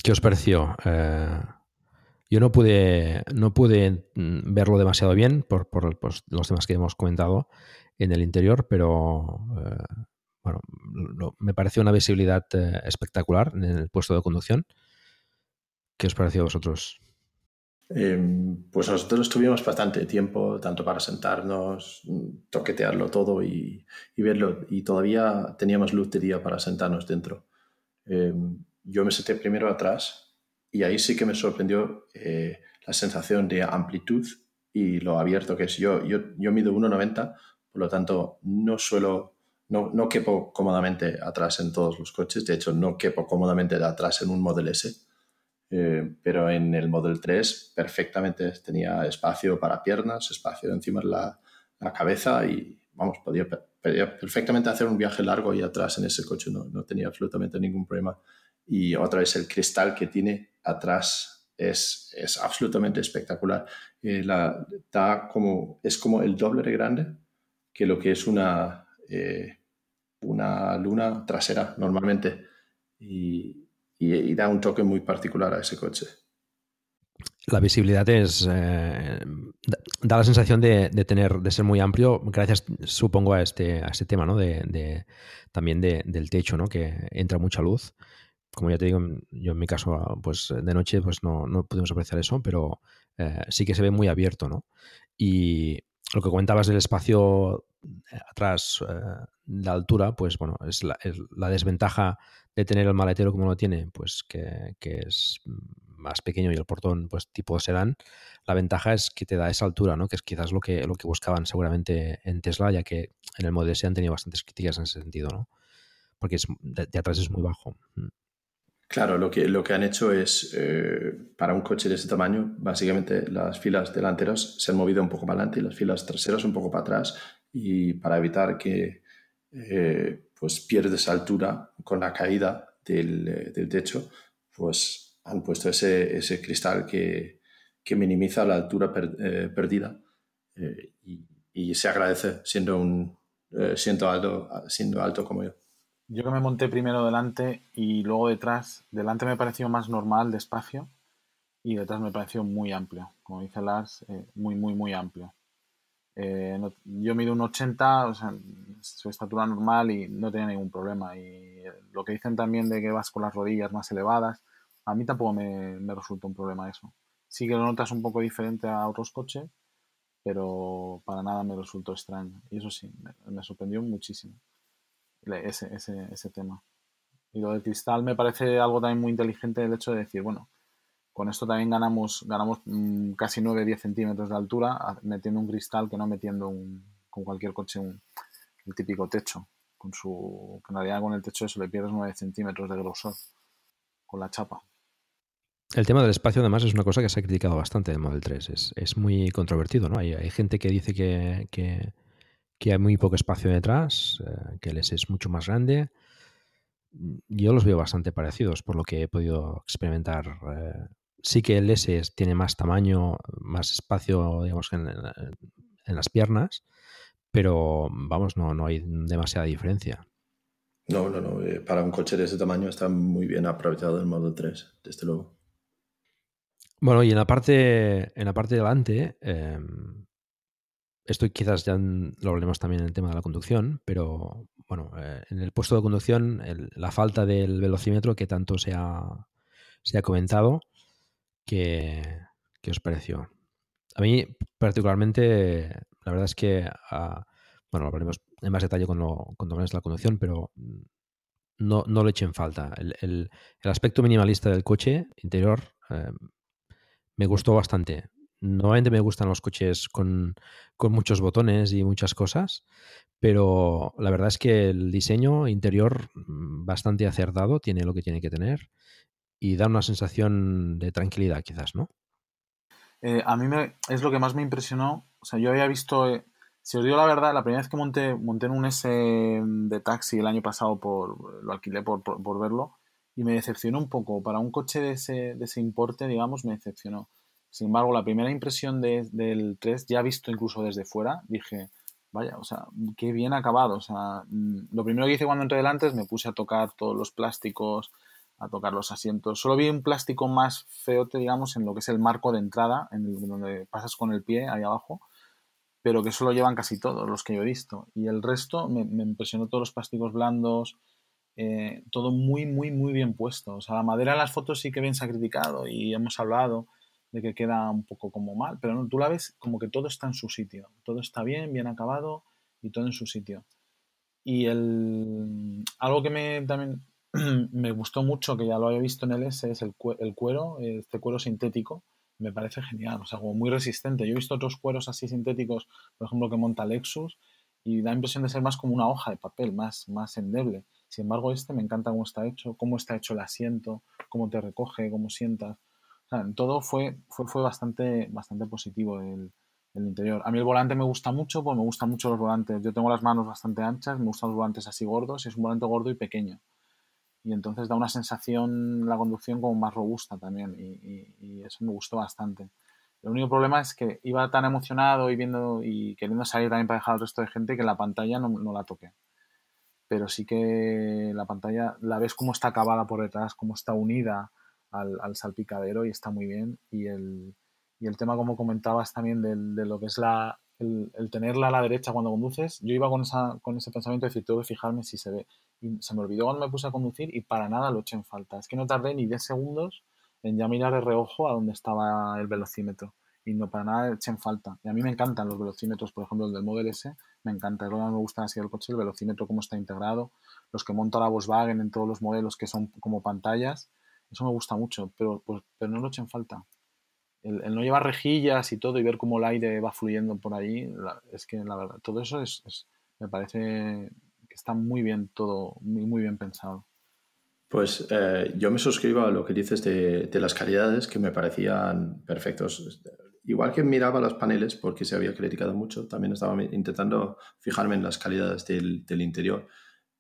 ¿Qué os pareció? Eh, yo no pude, no pude mm, verlo demasiado bien por, pues, los temas que hemos comentado en el interior, pero eh, bueno, me pareció una visibilidad eh, espectacular en el puesto de conducción. ¿Qué os pareció a vosotros? Em, pues nosotros tuvimos bastante tiempo, tanto para sentarnos, toquetearlo todo y, verlo, y todavía teníamos luz de día para sentarnos dentro. Em, yo me senté primero atrás y ahí sí que me sorprendió eh, la sensación de amplitud y lo abierto que es. Yo, yo, yo mido 1,90, por lo tanto no suelo, no, no quepo cómodamente atrás en todos los coches. De hecho, no quepo cómodamente atrás en un Model S. Eh, pero en el Model 3 perfectamente tenía espacio para piernas, espacio encima de la, la cabeza y vamos, podía, podía, perfectamente hacer un viaje largo y atrás en ese coche, no, no tenía absolutamente ningún problema. Y otra vez el cristal que tiene atrás es, es absolutamente espectacular. Eh, la, da como, es como el doble de grande que lo que es una, eh, una luna trasera normalmente y, da un toque muy particular a ese coche. La visibilidad es eh, da la sensación de, tener de ser muy amplio gracias supongo a este a este tema ¿no? de, también del techo ¿no? que entra mucha luz como ya te digo, yo en mi caso, pues de noche pues no, no pudimos apreciar eso, pero eh, sí que se ve muy abierto, ¿no? Y lo que comentabas del espacio eh, atrás, eh, la altura, pues bueno, es la, desventaja de tener el maletero como lo tiene, pues que, es más pequeño y el portón pues tipo sedán, la ventaja es que te da esa altura, ¿no? Que es quizás lo que, lo que buscaban seguramente en Tesla, ya que en el Model S han tenido bastantes críticas en ese sentido, ¿no? Porque es, de atrás es muy bajo. Claro, lo que, lo que han hecho es, eh, para un coche de ese tamaño, básicamente las filas delanteras se han movido un poco para adelante y las filas traseras un poco para atrás y para evitar que, eh, pues pierdes altura con la caída del, del techo, pues han puesto ese, ese cristal que, que, minimiza la altura perdida y, y, se agradece siendo, un, siendo, alto, siendo alto como yo. Yo que me monté primero delante y luego detrás, delante me pareció más normal, despacio, y detrás me pareció muy amplio, como dice Lars, eh, muy, muy, muy amplio. Eh, yo mido un 80, o sea, su estatura normal y no tenía ningún problema. Y lo que dicen también de que vas con las rodillas más elevadas, a mí tampoco me, me resulta un problema eso. Sí que lo notas un poco diferente a otros coches, pero para nada me resultó extraño. Y eso sí, me sorprendió muchísimo ese, ese, ese tema. Y lo del cristal me parece algo también muy inteligente el hecho de decir, bueno, con esto también ganamos, ganamos mm, casi 9-10 centímetros de altura metiendo un cristal que no metiendo un, con cualquier coche un, el típico techo. Con su, en realidad con el techo eso le pierdes 9 centímetros de grosor con la chapa. El tema del espacio, además, es una cosa que se ha criticado bastante del Model 3. Es, es muy controvertido, ¿no? Hay, hay gente que dice que, que, que hay muy poco espacio detrás, eh, que el S es mucho más grande. Yo los veo bastante parecidos por lo que he podido experimentar. Eh, sí que el S tiene más tamaño, más espacio, digamos, en, en las piernas, pero vamos, no, no hay demasiada diferencia. No, no, no. Eh, para un coche de ese tamaño está muy bien aprovechado el Model 3, desde luego. Bueno, y en la parte, en la parte de delante, eh, esto quizás ya lo hablemos también en el tema de la conducción, pero bueno, eh, en el puesto de conducción, la falta del velocímetro que tanto se ha, se ha comentado, ¿qué, os pareció? A mí, particularmente, la verdad es que, ah, bueno, lo hablaremos en más detalle cuando, cuando hablemos de la conducción, pero no, no le echen falta. El, aspecto minimalista del coche interior eh, me gustó bastante. Normalmente me gustan los coches con, muchos botones y muchas cosas, pero la verdad es que el diseño interior mm, bastante acertado, tiene lo que tiene que tener y da una sensación de tranquilidad quizás, ¿no? Eh, a mí me, es lo que más me impresionó. O sea, yo había visto, eh, si os digo la verdad, la primera vez que monté, monté en un S de taxi el año pasado, por, lo alquilé por, por, verlo, y me decepcionó un poco. Para un coche de ese, de ese importe, digamos, me decepcionó. Sin embargo, la primera impresión del 3, ya visto incluso desde fuera, dije, vaya, o sea, qué bien acabado. O sea, mm, lo primero que hice cuando entré delante es me puse a tocar todos los plásticos, a tocar los asientos. Solo vi un plástico más feote, digamos, en lo que es el marco de entrada, en donde pasas con el pie ahí abajo, pero que solo llevan casi todos los que yo he visto. Y el resto me, impresionó todos los plásticos blandos, eh, todo muy, muy, muy bien puesto. O sea, la madera en las fotos sí que bien se ha criticado y hemos hablado de que queda un poco como mal, pero no, tú la ves como que todo está en su sitio, todo está bien, bien acabado y todo en su sitio. Y el, algo que me, también me gustó mucho, que ya lo había visto en el S, es el, cuero, este cuero sintético, me parece genial, o sea, como muy resistente. Yo he visto otros cueros así sintéticos, por ejemplo, que monta Lexus, y da impresión de ser más como una hoja de papel, más, más endeble. Sin embargo, este me encanta cómo está hecho, cómo está hecho el asiento, cómo te recoge, cómo sientas todo fue, fue, fue bastante, bastante positivo el, el, interior. A mí el volante me gusta mucho, pues me gustan mucho los volantes. Yo tengo las manos bastante anchas, me gustan los volantes así gordos, es un volante gordo y pequeño. Y entonces da una sensación la conducción como más robusta también y, y, eso me gustó bastante. El único problema es que iba tan emocionado y viendo y queriendo salir también para dejar al resto de gente que la pantalla no, no la toqué. Pero sí que la pantalla la ves cómo está acabada por detrás, cómo está unida, al, salpicadero y está muy bien. Y el, y el tema, como comentabas también, de lo que es la, el, tenerla a la derecha cuando conduces, yo iba con, esa, con ese pensamiento de decir, tengo que fijarme si se ve. Y se me olvidó cuando me puse a conducir y para nada lo eché en falta. Es que no tardé ni 10 segundos en ya mirar el reojo a donde estaba el velocímetro. Y no para nada eché en falta. Y a mí me encantan los velocímetros, por ejemplo, el del Model S, me encanta. Es lo que me gusta así el coche, el velocímetro, cómo está integrado. Los que monta la Volkswagen en todos los modelos que son como pantallas, eso me gusta mucho, pero, pues, pero no lo echen falta. El, no llevar rejillas y todo y ver cómo el aire va fluyendo por ahí, es que la verdad, todo eso es, me parece que está muy bien todo, muy, muy bien pensado. Pues eh, yo me suscribo a lo que dices de, las calidades que me parecían perfectos. Igual que miraba los paneles, porque se había criticado mucho, también estaba intentando fijarme en las calidades del, del interior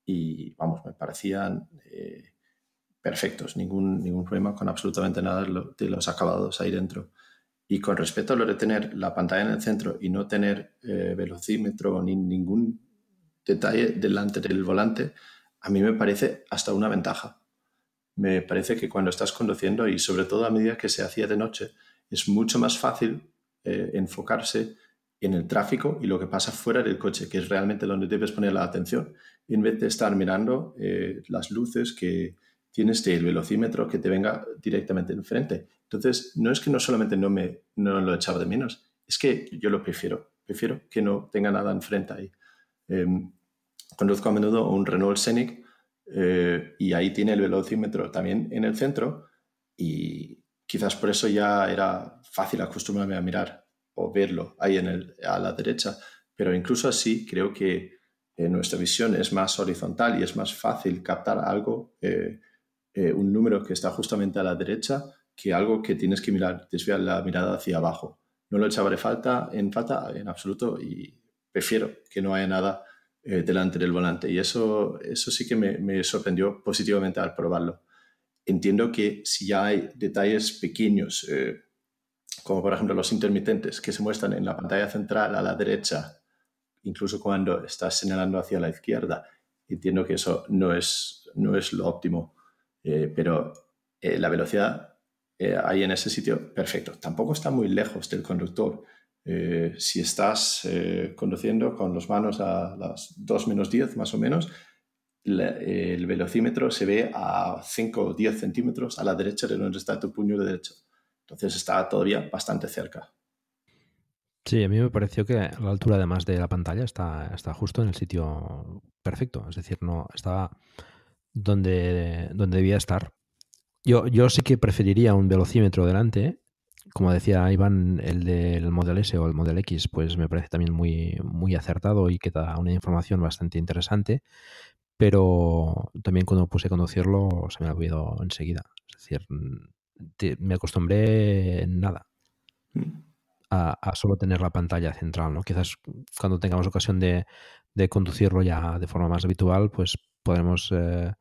y vamos, me parecían eh, perfectos, ningún, ningún problema con absolutamente nada de los acabados ahí dentro. Y con respecto a lo de tener la pantalla en el centro y no tener eh, velocímetro ni ningún detalle delante del volante, a mí me parece hasta una ventaja. Me parece que cuando estás conduciendo y sobre todo a medida que se hacía de noche, es mucho más fácil eh, enfocarse en el tráfico y lo que pasa fuera del coche, que es realmente donde debes poner la atención, en vez de estar mirando eh, las luces que tienes del velocímetro que te venga directamente enfrente. Entonces, no es que no solamente no, me, no lo echaba de menos, es que yo lo prefiero. Prefiero que no tenga nada enfrente ahí. Em, conduzco a menudo un Renault Scenic eh, y ahí tiene el velocímetro también en el centro y quizás por eso ya era fácil acostumbrarme a mirar o verlo ahí en el, a la derecha, pero incluso así creo que eh, nuestra visión es más horizontal y es más fácil captar algo, eh, eh, un número que está justamente a la derecha, que algo que tienes que mirar, desviar la mirada hacia abajo. No lo echaba de falta en falta en absoluto y prefiero que no haya nada delante del volante. Y eso, eso sí que me, me sorprendió positivamente al probarlo. Entiendo que si ya hay detalles pequeños, como por ejemplo los intermitentes que se muestran en la pantalla central a la derecha, incluso cuando estás señalando hacia la izquierda. Entiendo que eso no es, no es lo óptimo, eh, pero eh, la velocidad eh, ahí en ese sitio, perfecto. Tampoco está muy lejos del conductor. si estás conduciendo con las manos a las 2 menos 10 más o menos, el velocímetro se ve a 5 o 10 centímetros a la derecha de donde está tu puño derecho. Entonces está todavía bastante cerca. Sí, a mí me pareció que la altura además de la pantalla está, está justo en el sitio perfecto. Es decir, no estaba donde, donde debía estar. Yo, yo sí que preferiría un velocímetro delante. Como decía Iván, el del Model S o el Model X, pues me parece también muy, muy acertado y que da una información bastante interesante. Pero también cuando puse a conducirlo se me ha olvidado enseguida. Es decir, me acostumbré en nada mm. a, solo tener la pantalla central, ¿no? Quizás cuando tengamos ocasión de, conducirlo ya de forma más habitual, pues podremos eh,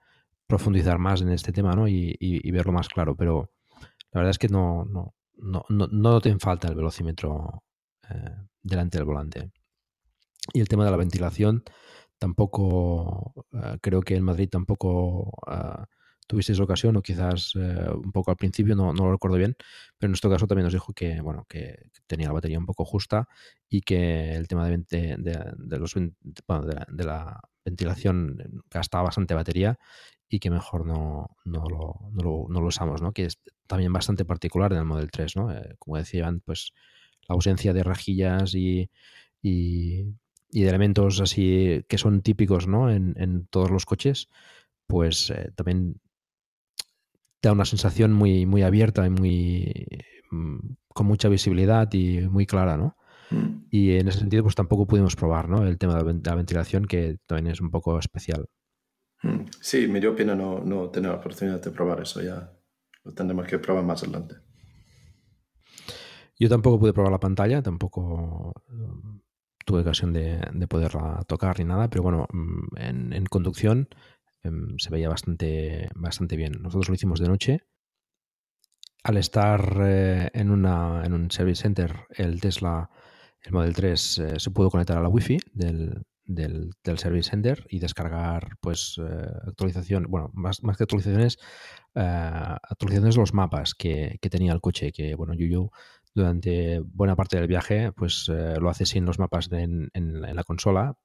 profundizar más en este tema, ¿no? Y, verlo más claro. Pero la verdad es que no, no, no, no, te falta el velocímetro eh, delante del volante. Y el tema de la ventilación, tampoco eh, creo que en Madrid tampoco tuvisteis ocasión o quizás eh, un poco al principio, no, no, lo recuerdo bien, pero en nuestro caso también nos dijo que, bueno, que tenía la batería un poco justa y que el tema de, de, los, de, la, ventilación gastaba bastante batería y que mejor no, no, lo, no, lo, usamos, ¿no? que es también bastante particular en el Model 3. ¿no? Eh, como decían, pues la ausencia de rejillas y, y, y, de elementos así que son típicos ¿no? en, en todos los coches, pues eh, también da una sensación muy, muy abierta y muy mm, con mucha visibilidad y muy clara, ¿no? Mm. Y en ese sentido, pues tampoco pudimos probar, ¿no? El tema de la ventilación, que también es un poco especial. Mm. Sí, me dio pena no, no tener la oportunidad de probar eso, ya lo tendremos que probar más adelante. Yo tampoco pude probar la pantalla, tampoco tuve ocasión de, de, poderla tocar ni nada, pero bueno, en, en conducción Em, se veía bastante, bastante bien. Nosotros lo hicimos de noche. Al estar eh, en, una, en un service center, el Tesla, el Model 3, eh, se pudo conectar a la Wi-Fi del, del, Service Center y descargar pues eh, actualización, bueno, más, más que actualizaciones, actualizaciones de los mapas que, que, tenía el coche, que bueno, yo durante buena parte del viaje pues lo hace sin los mapas en, en, la consola.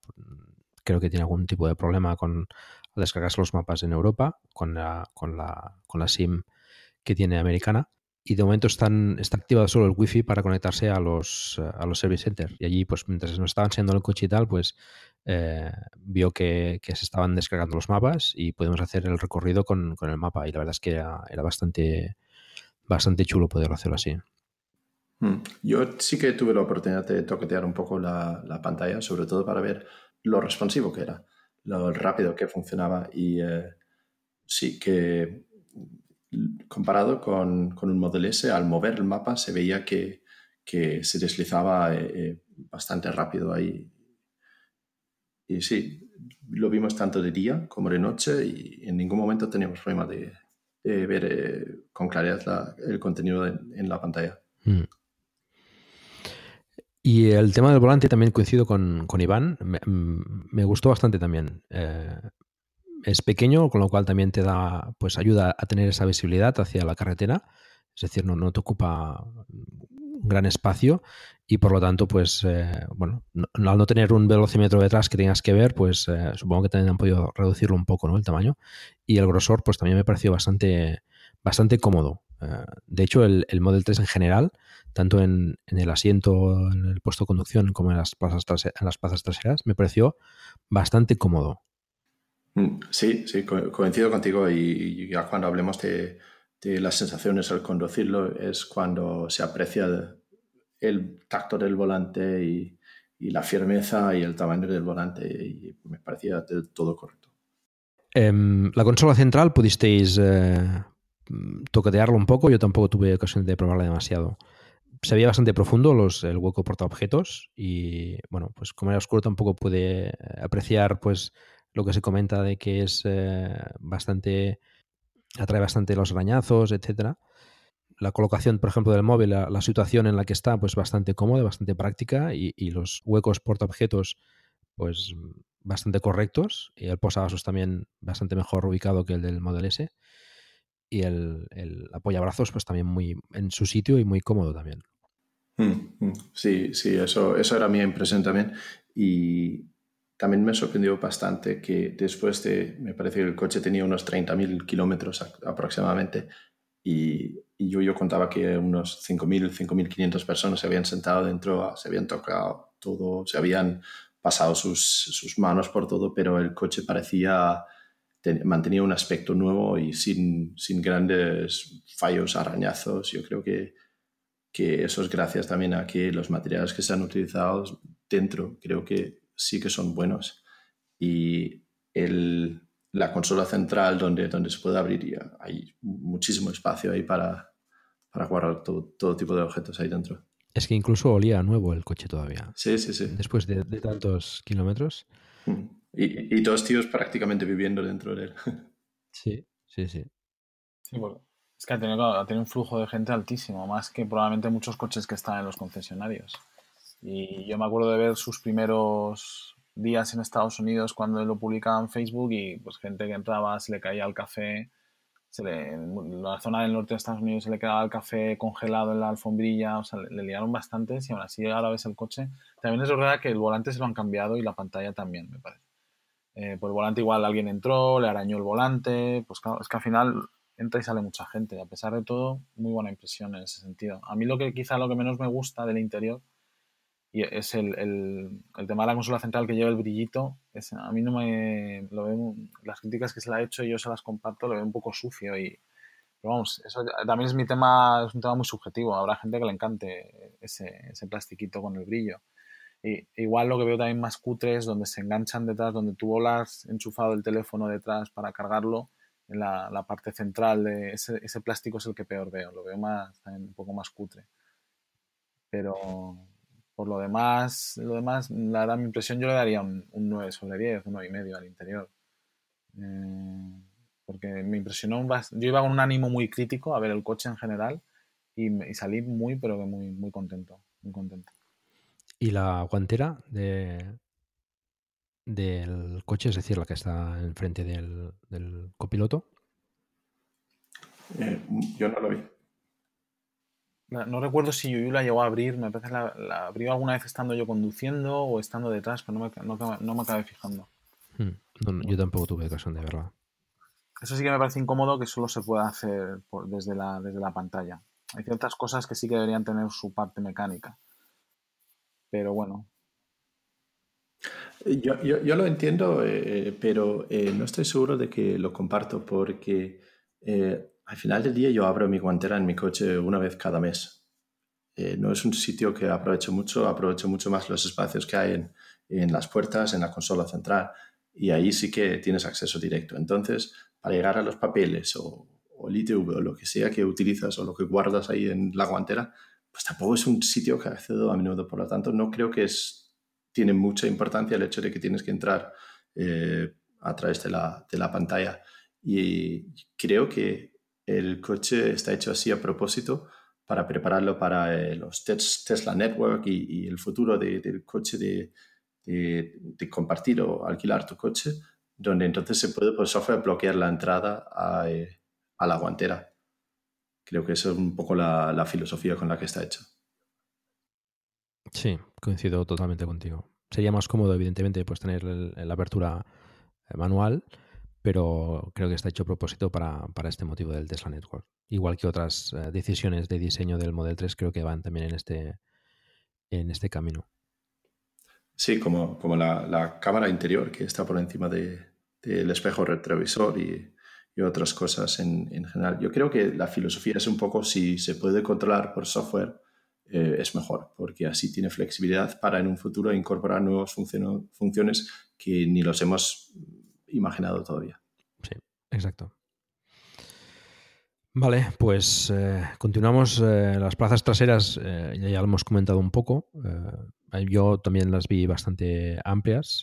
Creo que tiene algún tipo de problema con descargarse los mapas en Europa con la, con la, con la SIM que tiene americana. Y de momento están, está activado solo el wifi para conectarse a los, a los service centers. Y allí, pues mientras nos estaban enseñando el coche y tal, pues eh, vio que, que, se estaban descargando los mapas y podemos hacer el recorrido con, con el mapa. Y la verdad es que era, era, bastante, bastante chulo poderlo hacerlo así. Hmm. Yo sí que tuve la oportunidad de toquetear un poco la, la pantalla, sobre todo para ver lo responsivo que era lo rápido que funcionaba y eh, sí que comparado con, con, un Model S, al mover el mapa se veía que, que se deslizaba eh, eh, bastante rápido ahí. Y sí, lo vimos tanto de día como de noche y en ningún momento teníamos problema de, ver eh, con claridad el contenido en la pantalla. Mm. Y el tema del volante también coincido con, Iván. Mm, me, gustó bastante también. Eh, es pequeño, con lo cual también te da, pues ayuda a tener esa visibilidad hacia la carretera. Es decir, no, no te ocupa gran espacio y por lo tanto, pues, eh, bueno, al no tener un velocímetro detrás que tengas que ver, pues eh, supongo que también han podido reducirlo un poco, ¿no? El tamaño. Y el grosor, pues también me pareció bastante, bastante cómodo. de hecho, el, el Model 3 en general tanto en, el asiento, en el puesto de conducción, como en las plazas, traseras, en las plazas traseras, me pareció bastante cómodo. Mm, sí, sí, coincido contigo y ya cuando hablemos de, las sensaciones al conducirlo es cuando se aprecia el tacto del volante y, la firmeza y el tamaño del volante y me parecía todo correcto. Em, la consola central pudisteis eh, un poco, yo tampoco tuve ocasión de probarla demasiado se veía bastante profundo los, el hueco porta objetos y bueno, pues como era oscuro tampoco pude apreciar pues lo que se comenta de que es eh, bastante atrae bastante los arañazos, etcétera. La colocación, por ejemplo, del móvil, la, situación en la que está, pues bastante cómoda, bastante práctica y, los huecos porta objetos, pues bastante correctos y el posavasos también bastante mejor ubicado que el del Model S y el, el apoyabrazos pues también muy en su sitio y muy cómodo también. Mm, mm. Sí, sí, eso, eso era mi impresión también. Y también me sorprendió bastante que después de, me parece que el coche tenía unos 30.000 kilómetros aproximadamente, y, yo, yo contaba que unos 5.000, 5.500 personas se habían sentado dentro, se habían tocado todo, se habían pasado sus, sus manos por todo, pero el coche parecía, mantenía un aspecto nuevo y sin, sin grandes fallos, arañazos. Yo creo que que eso es gracias también a que los materiales que se han utilizado dentro creo que sí que son buenos. Y el, la consola central donde, donde se puede abrir, hay muchísimo espacio ahí para, para guardar todo, todo, tipo de objetos ahí dentro. Es que incluso olía nuevo el coche todavía. Sí, sí, sí. Después de, tantos kilómetros. Mm. Y, y, dos tíos prácticamente viviendo dentro de él. Sí, sí, sí. Sí, bueno. Es que ha tenido, un flujo de gente altísimo, más que probablemente muchos coches que están en los concesionarios. Y yo me acuerdo de ver sus primeros días en Estados Unidos cuando lo publicaba en Facebook y pues gente que entraba, se le caía el café, se le, en la zona del norte de Estados Unidos se le quedaba el café congelado en la alfombrilla, o sea, le, liaron bastantes y aún así ahora ves el coche. También es verdad que el volante se lo han cambiado y la pantalla también, me parece. Eh, por el volante igual alguien entró, le arañó el volante, pues claro, es que al final entra y sale mucha gente. A pesar de todo, muy buena impresión en ese sentido. A mí lo que quizá lo que menos me gusta del interior y es el, el, tema de la consola central que lleva el brillito. Es, a mí no me lo veo, las críticas que se le ha hecho yo se las comparto, lo veo un poco sucio y pero vamos, eso también es mi tema, es un tema muy subjetivo. Habrá gente que le encante ese, ese plastiquito con el brillo. Y, igual lo que veo también más cutre es donde se enganchan detrás, donde tú volas enchufado el teléfono detrás para cargarlo en la, parte central de ese, ese, plástico es el que peor veo, lo veo más, un poco más cutre. Pero por lo demás, lo demás, la verdad, mi impresión yo le daría un, 9 sobre 10, un 9 y medio al interior. Eh, porque me impresionó, yo iba con un ánimo muy crítico a ver el coche en general y, y salí muy, pero que muy, muy contento, muy contento. ¿Y la guantera de, del coche, es decir, la que está enfrente del, del copiloto? Eh, yo no lo vi. No, recuerdo si Yuyu la llegó a abrir, me parece la, la abrió alguna vez estando yo conduciendo o estando detrás, pero no me, no, me acabé fijando. Hmm, yo tampoco tuve ocasión de verla. Eso sí que me parece incómodo que solo se pueda hacer desde, la, desde la pantalla. Hay ciertas cosas que sí que deberían tener su parte mecánica. Pero bueno, yo, yo, lo entiendo, eh, pero eh, no estoy seguro de que lo comparto porque eh, al final del día yo abro mi guantera en mi coche una vez cada mes. no es un sitio que aprovecho mucho, aprovecho mucho más los espacios que hay en, en, las puertas, en la consola central, y ahí sí que tienes acceso directo. Entonces, para llegar a los papeles o, o el ITV o lo que sea que utilizas o lo que guardas ahí en la guantera, pues tampoco es un sitio que accedo a menudo. Por lo tanto, no creo que es tiene mucha importancia el hecho de que tienes que entrar a través de la, de la pantalla. Y creo que el coche está hecho así a propósito para prepararlo para eh, los Tesla Network y, el futuro del coche de, compartir o alquilar tu coche, donde entonces se puede por software bloquear la entrada a, eh, a la guantera. Creo que esa es un poco la, filosofía con la que está hecho. Sí, coincido totalmente contigo. Sería más cómodo, evidentemente, pues tener la apertura eh, manual, pero creo que está hecho a propósito para, este motivo del Tesla Network. Igual que otras eh, decisiones de diseño del Model 3 creo que van también en este, en este camino. Sí, como, como la, cámara interior que está por encima del espejo retrovisor y, otras cosas en, general. Yo creo que la filosofía es un poco si se puede controlar por software, eh, es mejor, porque así tiene flexibilidad para en un futuro incorporar nuevas funciones que ni los hemos imaginado todavía. Sí, exacto. Vale, pues eh, continuamos. Eh, las plazas traseras eh, ya, lo hemos comentado un poco. yo también las vi bastante amplias.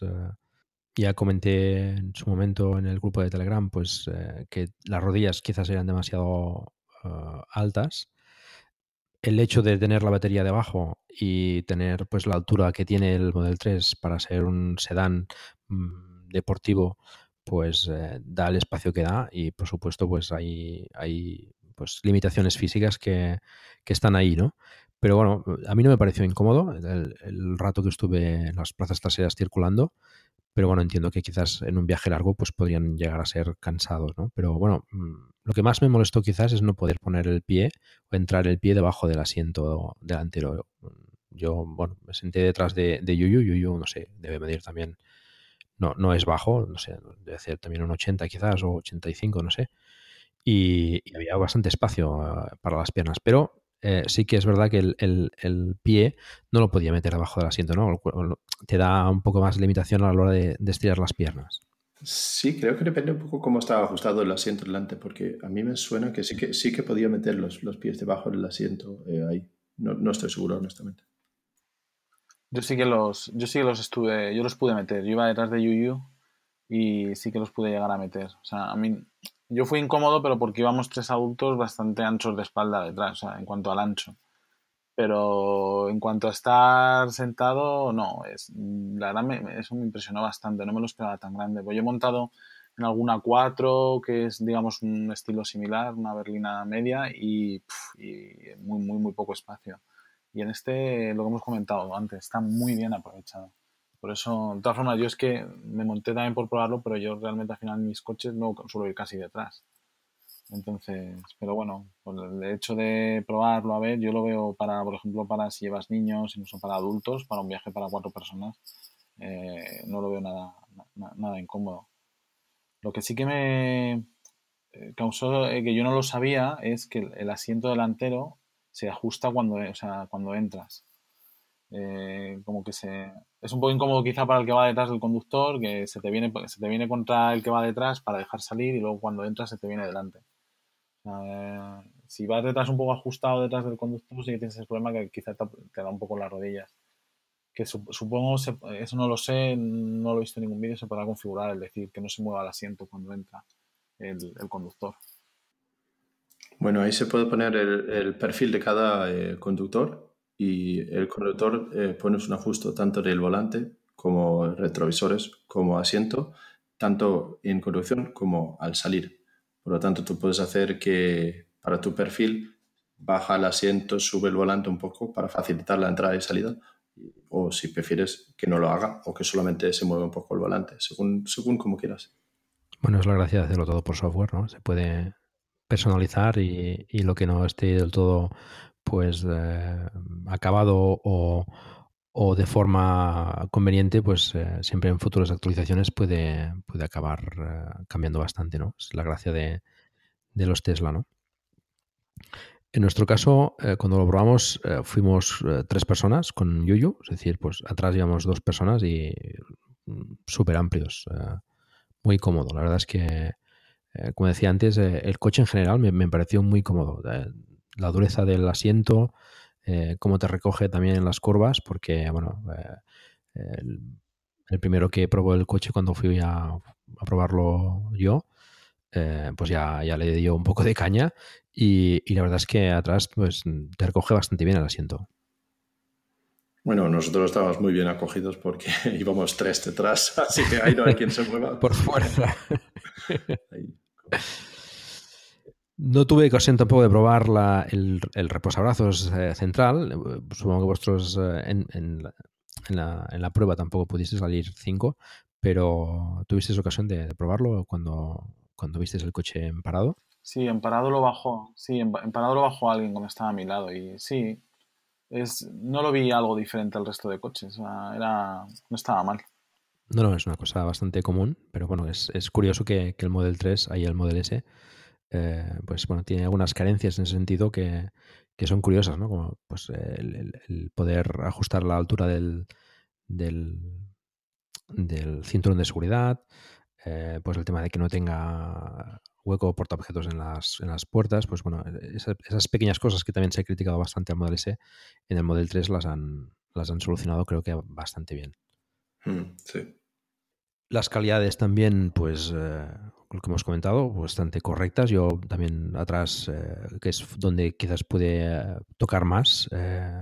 ya comenté en su momento en el grupo de Telegram pues que las rodillas quizás eran demasiado altas. El hecho de tener la batería debajo y tener pues la altura que tiene el Model 3 para ser un sedán mm, deportivo pues eh, da el espacio que da y por supuesto pues hay, hay pues limitaciones físicas que, están ahí, ¿no? Pero bueno, a mí no me pareció incómodo el, rato que estuve en las plazas traseras circulando, pero bueno, entiendo que quizás en un viaje largo pues podrían llegar a ser cansados, ¿no? Pero bueno, mm, lo que más me molestó quizás es no poder poner el pie o entrar el pie debajo del asiento delantero. Yo, bueno, me senté detrás de, de Yuyu, Yuyu, no sé, debe medir también no, no es bajo, no sé, debe ser también un 80 quizás o 85, no sé. Y, había bastante espacio ah, para las piernas, pero eh, sí que es verdad que el, pie no lo podía meter debajo del asiento, ¿no? Te da un poco más limitación a la hora de, estirar las piernas. Sí, creo que depende un poco cómo estaba ajustado el asiento delante, porque a mí me suena que sí que, sí que podía meter los, pies debajo del asiento eh, ahí. No, no estoy seguro, honestamente. Yo sí que los, yo sí que los estuve, yo los pude meter. Yo iba detrás de Yuyu y sí que los pude llegar a meter. O sea, a mí, yo fui incómodo, pero porque íbamos tres adultos bastante anchos de espalda detrás, o sea, en cuanto al ancho. Pero en cuanto a estar sentado, no, es, la verdad me, eso me impresionó bastante, no me lo esperaba tan grande. Pues yo he montado en alguna 4, que es, digamos, un estilo similar, una berlina media, y, y muy, muy, muy poco espacio. Y en este, lo que hemos comentado antes, está muy bien aprovechado. Por eso, de todas formas, yo es que me monté también por probarlo, pero yo realmente al final mis coches no suelo ir casi detrás. Entonces, pero bueno, por el hecho de probarlo, a ver, yo lo veo para, por ejemplo, para si llevas niños, incluso para adultos, para un viaje para cuatro personas, eh, no lo veo nada, nada incómodo. Lo que sí que me eh, causó eh, que yo no lo sabía es que el asiento delantero se ajusta cuando, o sea, cuando entras. Eh, como que se es un poco incómodo quizá para el que va detrás del conductor que se te viene se te viene contra el que va detrás para dejar salir y luego cuando entras se te viene delante. Eh, si vas detrás un poco ajustado detrás del conductor sí que tienes ese problema que quizá te, da un poco las rodillas. Que supongo eso no lo sé no lo he visto en ningún vídeo se podrá configurar es decir que no se mueva el asiento cuando entra el conductor bueno, ahí se puede poner el, perfil de cada eh, conductor y el conductor eh, pones un ajuste tanto del volante como retrovisores como asiento, tanto en conducción como al salir. Por lo tanto, tú puedes hacer que para tu perfil baja el asiento, sube el volante un poco para facilitar la entrada y salida, o si prefieres que no lo haga o que solamente se mueva un poco el volante, según, según como quieras. Bueno, es la gracia de hacerlo todo por software, ¿no? Se puede personalizar y, lo que no esté del todo pues eh, acabado o, de forma conveniente, pues eh, siempre en futuras actualizaciones puede, puede acabar eh, cambiando bastante, ¿no? Es la gracia de, los Tesla, ¿no? En nuestro caso, cuando lo probamos, fuimos tres personas con Yuyu, es decir, pues atrás íbamos dos personas y mm, súper amplios, muy cómodo. La verdad es que eh, como decía antes, eh, el coche en general me, pareció muy cómodo. Eh, la dureza del asiento, cómo te recoge también en las curvas, porque bueno, el, el primero que probó el coche cuando fui a, probarlo yo, pues ya, ya le dio un poco de caña y, y, la verdad es que atrás pues te recoge bastante bien el asiento. Bueno, nosotros estábamos muy bien acogidos porque íbamos tres detrás, así que ahí no hay quien se mueva. Por fuerza. No tuve ocasión tampoco de probar la, el, reposabrazos eh, central. Supongo que vosotros eh, en, en, la, en, la, prueba tampoco pudisteis salir cinco, pero ¿tuvisteis ocasión de, probarlo cuando, cuando visteis el coche en parado? Sí, en parado lo bajó. Sí, en parado lo bajó alguien cuando estaba a mi lado y sí, es, no lo vi algo diferente al resto de coches. Era, no estaba mal. No, no, es una cosa bastante común, pero bueno, es, es curioso que, que, el Model 3, ahí el Model S, eh, pues bueno, tiene algunas carencias en ese sentido que, que son curiosas, ¿no? Como pues el, poder ajustar la altura del, del, cinturón de seguridad, eh, pues el tema de que no tenga hueco portaobjetos en las, en las puertas, pues bueno, esas, esas, pequeñas cosas que también se ha criticado bastante al Model S, en el Model 3 las han, las han solucionado creo que bastante bien. Mm, sí. Las calidades también, pues, eh, lo que hemos comentado, bastante correctas. Yo también atrás, eh, que es donde quizás pude tocar más, eh,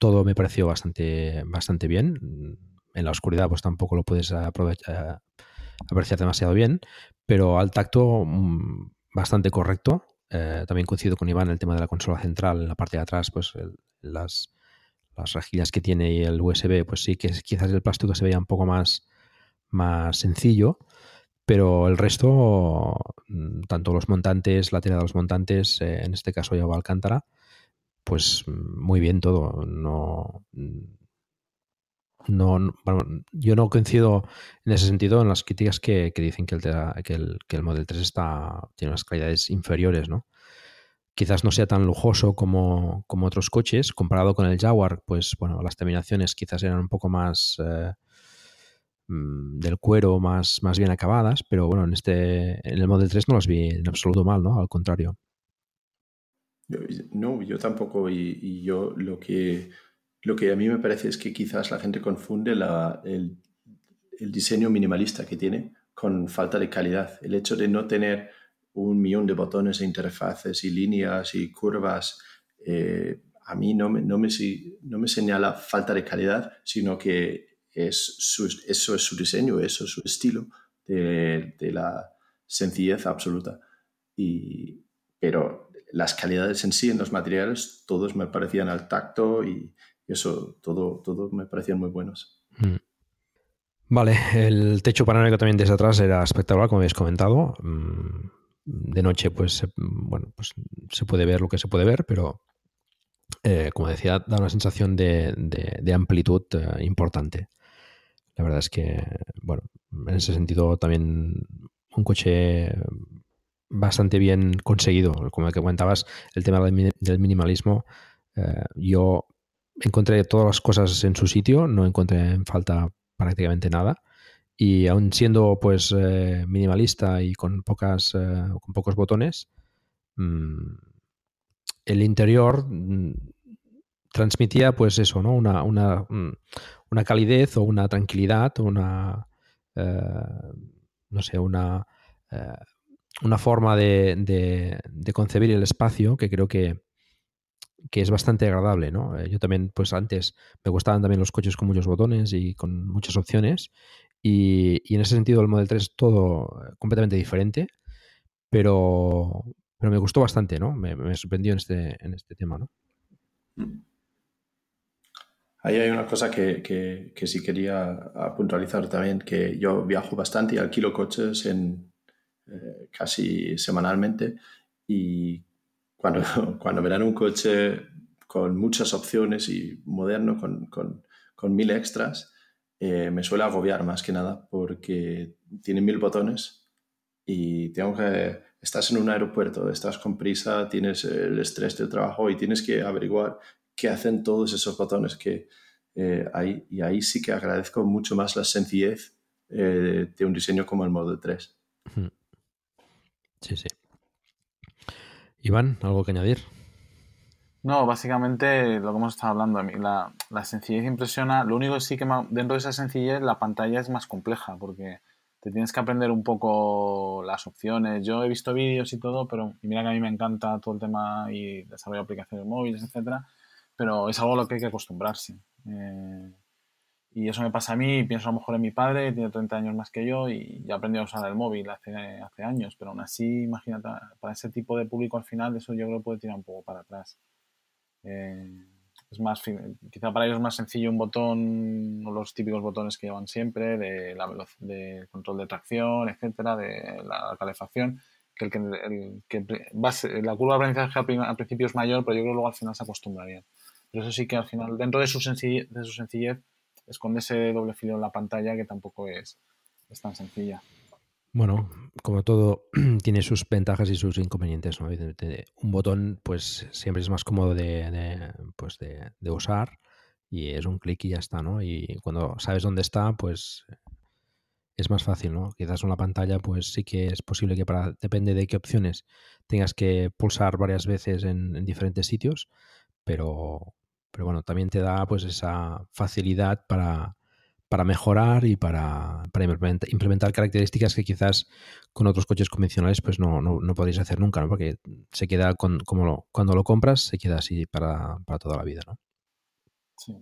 todo me pareció bastante, bastante bien. En la oscuridad, pues tampoco lo puedes apreciar demasiado bien, pero al tacto mmm, bastante correcto. Eh, también coincido con Iván el tema de la consola central, en la parte de atrás, pues las, las rejillas que tiene y el USB, pues sí que quizás el plástico se veía un poco más, más sencillo, pero el resto, mm, tanto los montantes, la tela de los montantes, eh, en este caso lleva Alcántara, pues muy bien todo. No, no, no bueno, yo no coincido en ese sentido en las críticas que, que dicen que el, que, el, que el, Model 3 está, tiene unas calidades inferiores, ¿no? Quizás no sea tan lujoso como, como, otros coches. Comparado con el Jaguar, pues bueno, las terminaciones quizás eran un poco más eh, mm, del cuero, más, más bien acabadas, pero bueno, en este en el Model 3 no las vi en absoluto mal, ¿no? Al contrario. No, yo tampoco. Y, yo lo que lo que a mí me parece es que quizás la gente confunde la, el, el, diseño minimalista que tiene con falta de calidad. El hecho de no tener un millón de botones e interfaces y líneas y curvas, eh, a mí no me, no, me, no me señala falta de calidad, sino que es su, eso es su diseño, eso es su estilo de, de la sencillez absoluta. Y, pero las calidades en sí, en los materiales, todos me parecían al tacto y, eso todo, todo me parecían muy buenos. Mm. Vale, el techo panorámico también desde atrás era espectacular, como habéis comentado. Mm, de noche, pues, bueno, pues se puede ver lo que se puede ver, pero eh, como decía, da una sensación de, de, de amplitud eh, importante. La verdad es que, bueno, en ese sentido también un coche bastante bien conseguido. Como que comentabas, el tema del minimalismo, eh, yo encontré todas las cosas en su sitio, no encontré en falta prácticamente nada. Y aún siendo pues eh, minimalista y con pocas eh, con pocos botones, mmm, el interior mmm, transmitía pues eso, ¿no? Una, una, mm, una, calidez o una tranquilidad, una eh, no sé, una, eh, una forma de, de, concebir el espacio que creo que, que es bastante agradable, ¿no? Eh, yo también, pues antes me gustaban también los coches con muchos botones y con muchas opciones y, y en ese sentido el Model 3 es todo completamente diferente, pero, pero me gustó bastante, ¿no? Me, me sorprendió en este, en este tema, ¿no? Mm. Ahí hay una cosa que, que, que, sí quería puntualizar también, que yo viajo bastante y alquilo coches en, eh, casi semanalmente y cuando, cuando me dan un coche con muchas opciones y moderno, con, con, con mil extras, eh, me suele agobiar más que nada porque tiene mil botones y tengo que, estás en un aeropuerto, estás con prisa, tienes el estrés del trabajo y tienes que averiguar qué hacen todos esos botones que eh, hay. Y ahí sí que agradezco mucho más la sencillez eh, de un diseño como el Model 3. Sí, sí. Iván, ¿algo que añadir? No, básicamente lo que hemos estado hablando, la, la sencillez impresiona. Lo único que sí que dentro de esa sencillez la pantalla es más compleja porque te tienes que aprender un poco las opciones. Yo he visto vídeos y todo, pero mira que a mí me encanta todo el tema y desarrollo de aplicaciones móviles, etcétera, pero es algo a lo que hay que acostumbrarse. Eh, y eso me pasa a mí, pienso a lo mejor en mi padre, tiene 30 años más que yo y ya aprendió a usar el móvil hace, hace años, pero aún así, imagínate, para ese tipo de público al final, eso yo creo que puede tirar un poco para atrás. Eh, es más, quizá para ellos es más sencillo un botón, los típicos botones que llevan siempre, de, la de control de tracción, etcétera, de la calefacción, que el que, el que va la curva de aprendizaje al principio es mayor, pero yo creo que luego al final se acostumbrarían. Pero eso sí que al final, dentro de su sencillez, de su sencillez esconde ese doble filo en la pantalla que tampoco es, es tan sencilla. Bueno, como todo, tiene sus ventajas y sus inconvenientes. ¿no? Un botón, pues siempre es más cómodo de, pues de, usar y es un clic y ya está, ¿no? Y cuando sabes dónde está, pues es más fácil, ¿no? Quizás una pantalla, pues sí que es posible que para, depende de qué opciones, tengas que pulsar varias veces en, diferentes sitios, pero, pero bueno, también te da pues esa facilidad para, para mejorar y para, implementar, características que quizás con otros coches convencionales pues no, no, podéis hacer nunca, ¿no? Porque se queda con, como cuando lo compras, se queda así para, toda la vida, ¿no? Sí.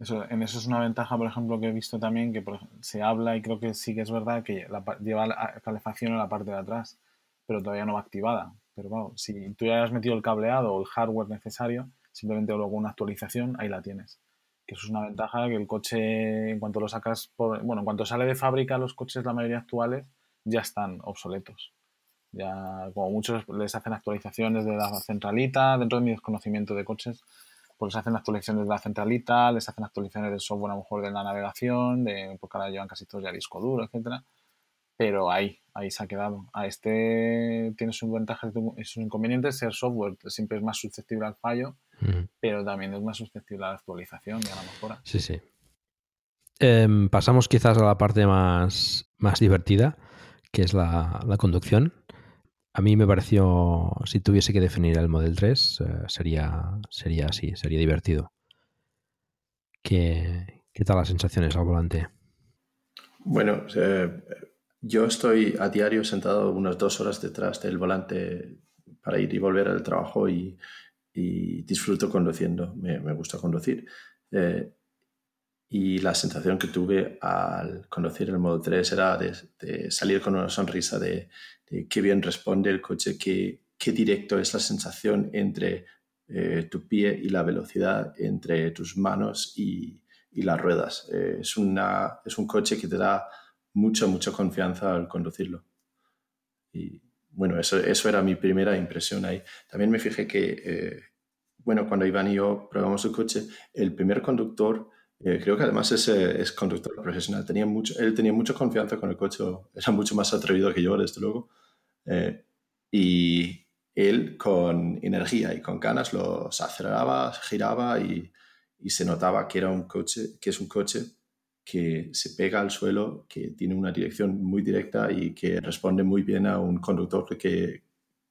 Eso, en eso es una ventaja, por ejemplo, que he visto también, que se habla y creo que sí que es verdad que lleva la calefacción en la parte de atrás, pero todavía no va activada. Pero bueno, si tú ya has metido el cableado o el hardware necesario, simplemente luego una actualización, ahí la tienes que eso es una ventaja que el coche, en cuanto lo sacas, bueno, en cuanto sale de fábrica, los coches, la mayoría actuales, ya están obsoletos. Ya, como muchos les hacen actualizaciones de la centralita, dentro de mi desconocimiento de coches, pues les hacen actualizaciones de la centralita, les hacen actualizaciones del software a lo mejor de la navegación, de, porque ahora llevan casi todos ya disco duro, etcétera. Pero ahí, ahí se ha quedado. A este tiene sus ventajas y sus inconvenientes. Ser software siempre es más susceptible al fallo pero también es más susceptible a la actualización y a la mejora. Sí, sí. Em, pasamos quizás a la parte más, más divertida, que es la, conducción. A mí me pareció, si tuviese que definir el Model 3, eh, sería, sería así, sería divertido. ¿Qué, ¿Qué, tal las sensaciones al volante? Bueno, eh, yo estoy a diario sentado unas dos horas detrás del volante para ir y volver al trabajo y y disfruto conduciendo, me, me gusta conducir. Eh, y la sensación que tuve al conducir el modo 3 era de, salir con una sonrisa de, qué bien responde el coche, qué, qué directo es la sensación entre eh, tu pie y la velocidad, entre tus manos y, y las ruedas. Eh, es, una, es un coche que te da mucha, mucha confianza al conducirlo. Bueno, eso, eso era mi primera impresión ahí. También me fijé que, eh, bueno, cuando Iván y yo probamos el coche, el primer conductor, eh, creo que además es, eh, es, conductor profesional, tenía mucho, él tenía mucha confianza con el coche, era mucho más atrevido que yo, desde luego. y él con energía y con ganas los aceleraba, giraba y, y se notaba que era un coche, que es un coche que se pega al suelo, que tiene una dirección muy directa y que responde muy bien a un conductor que,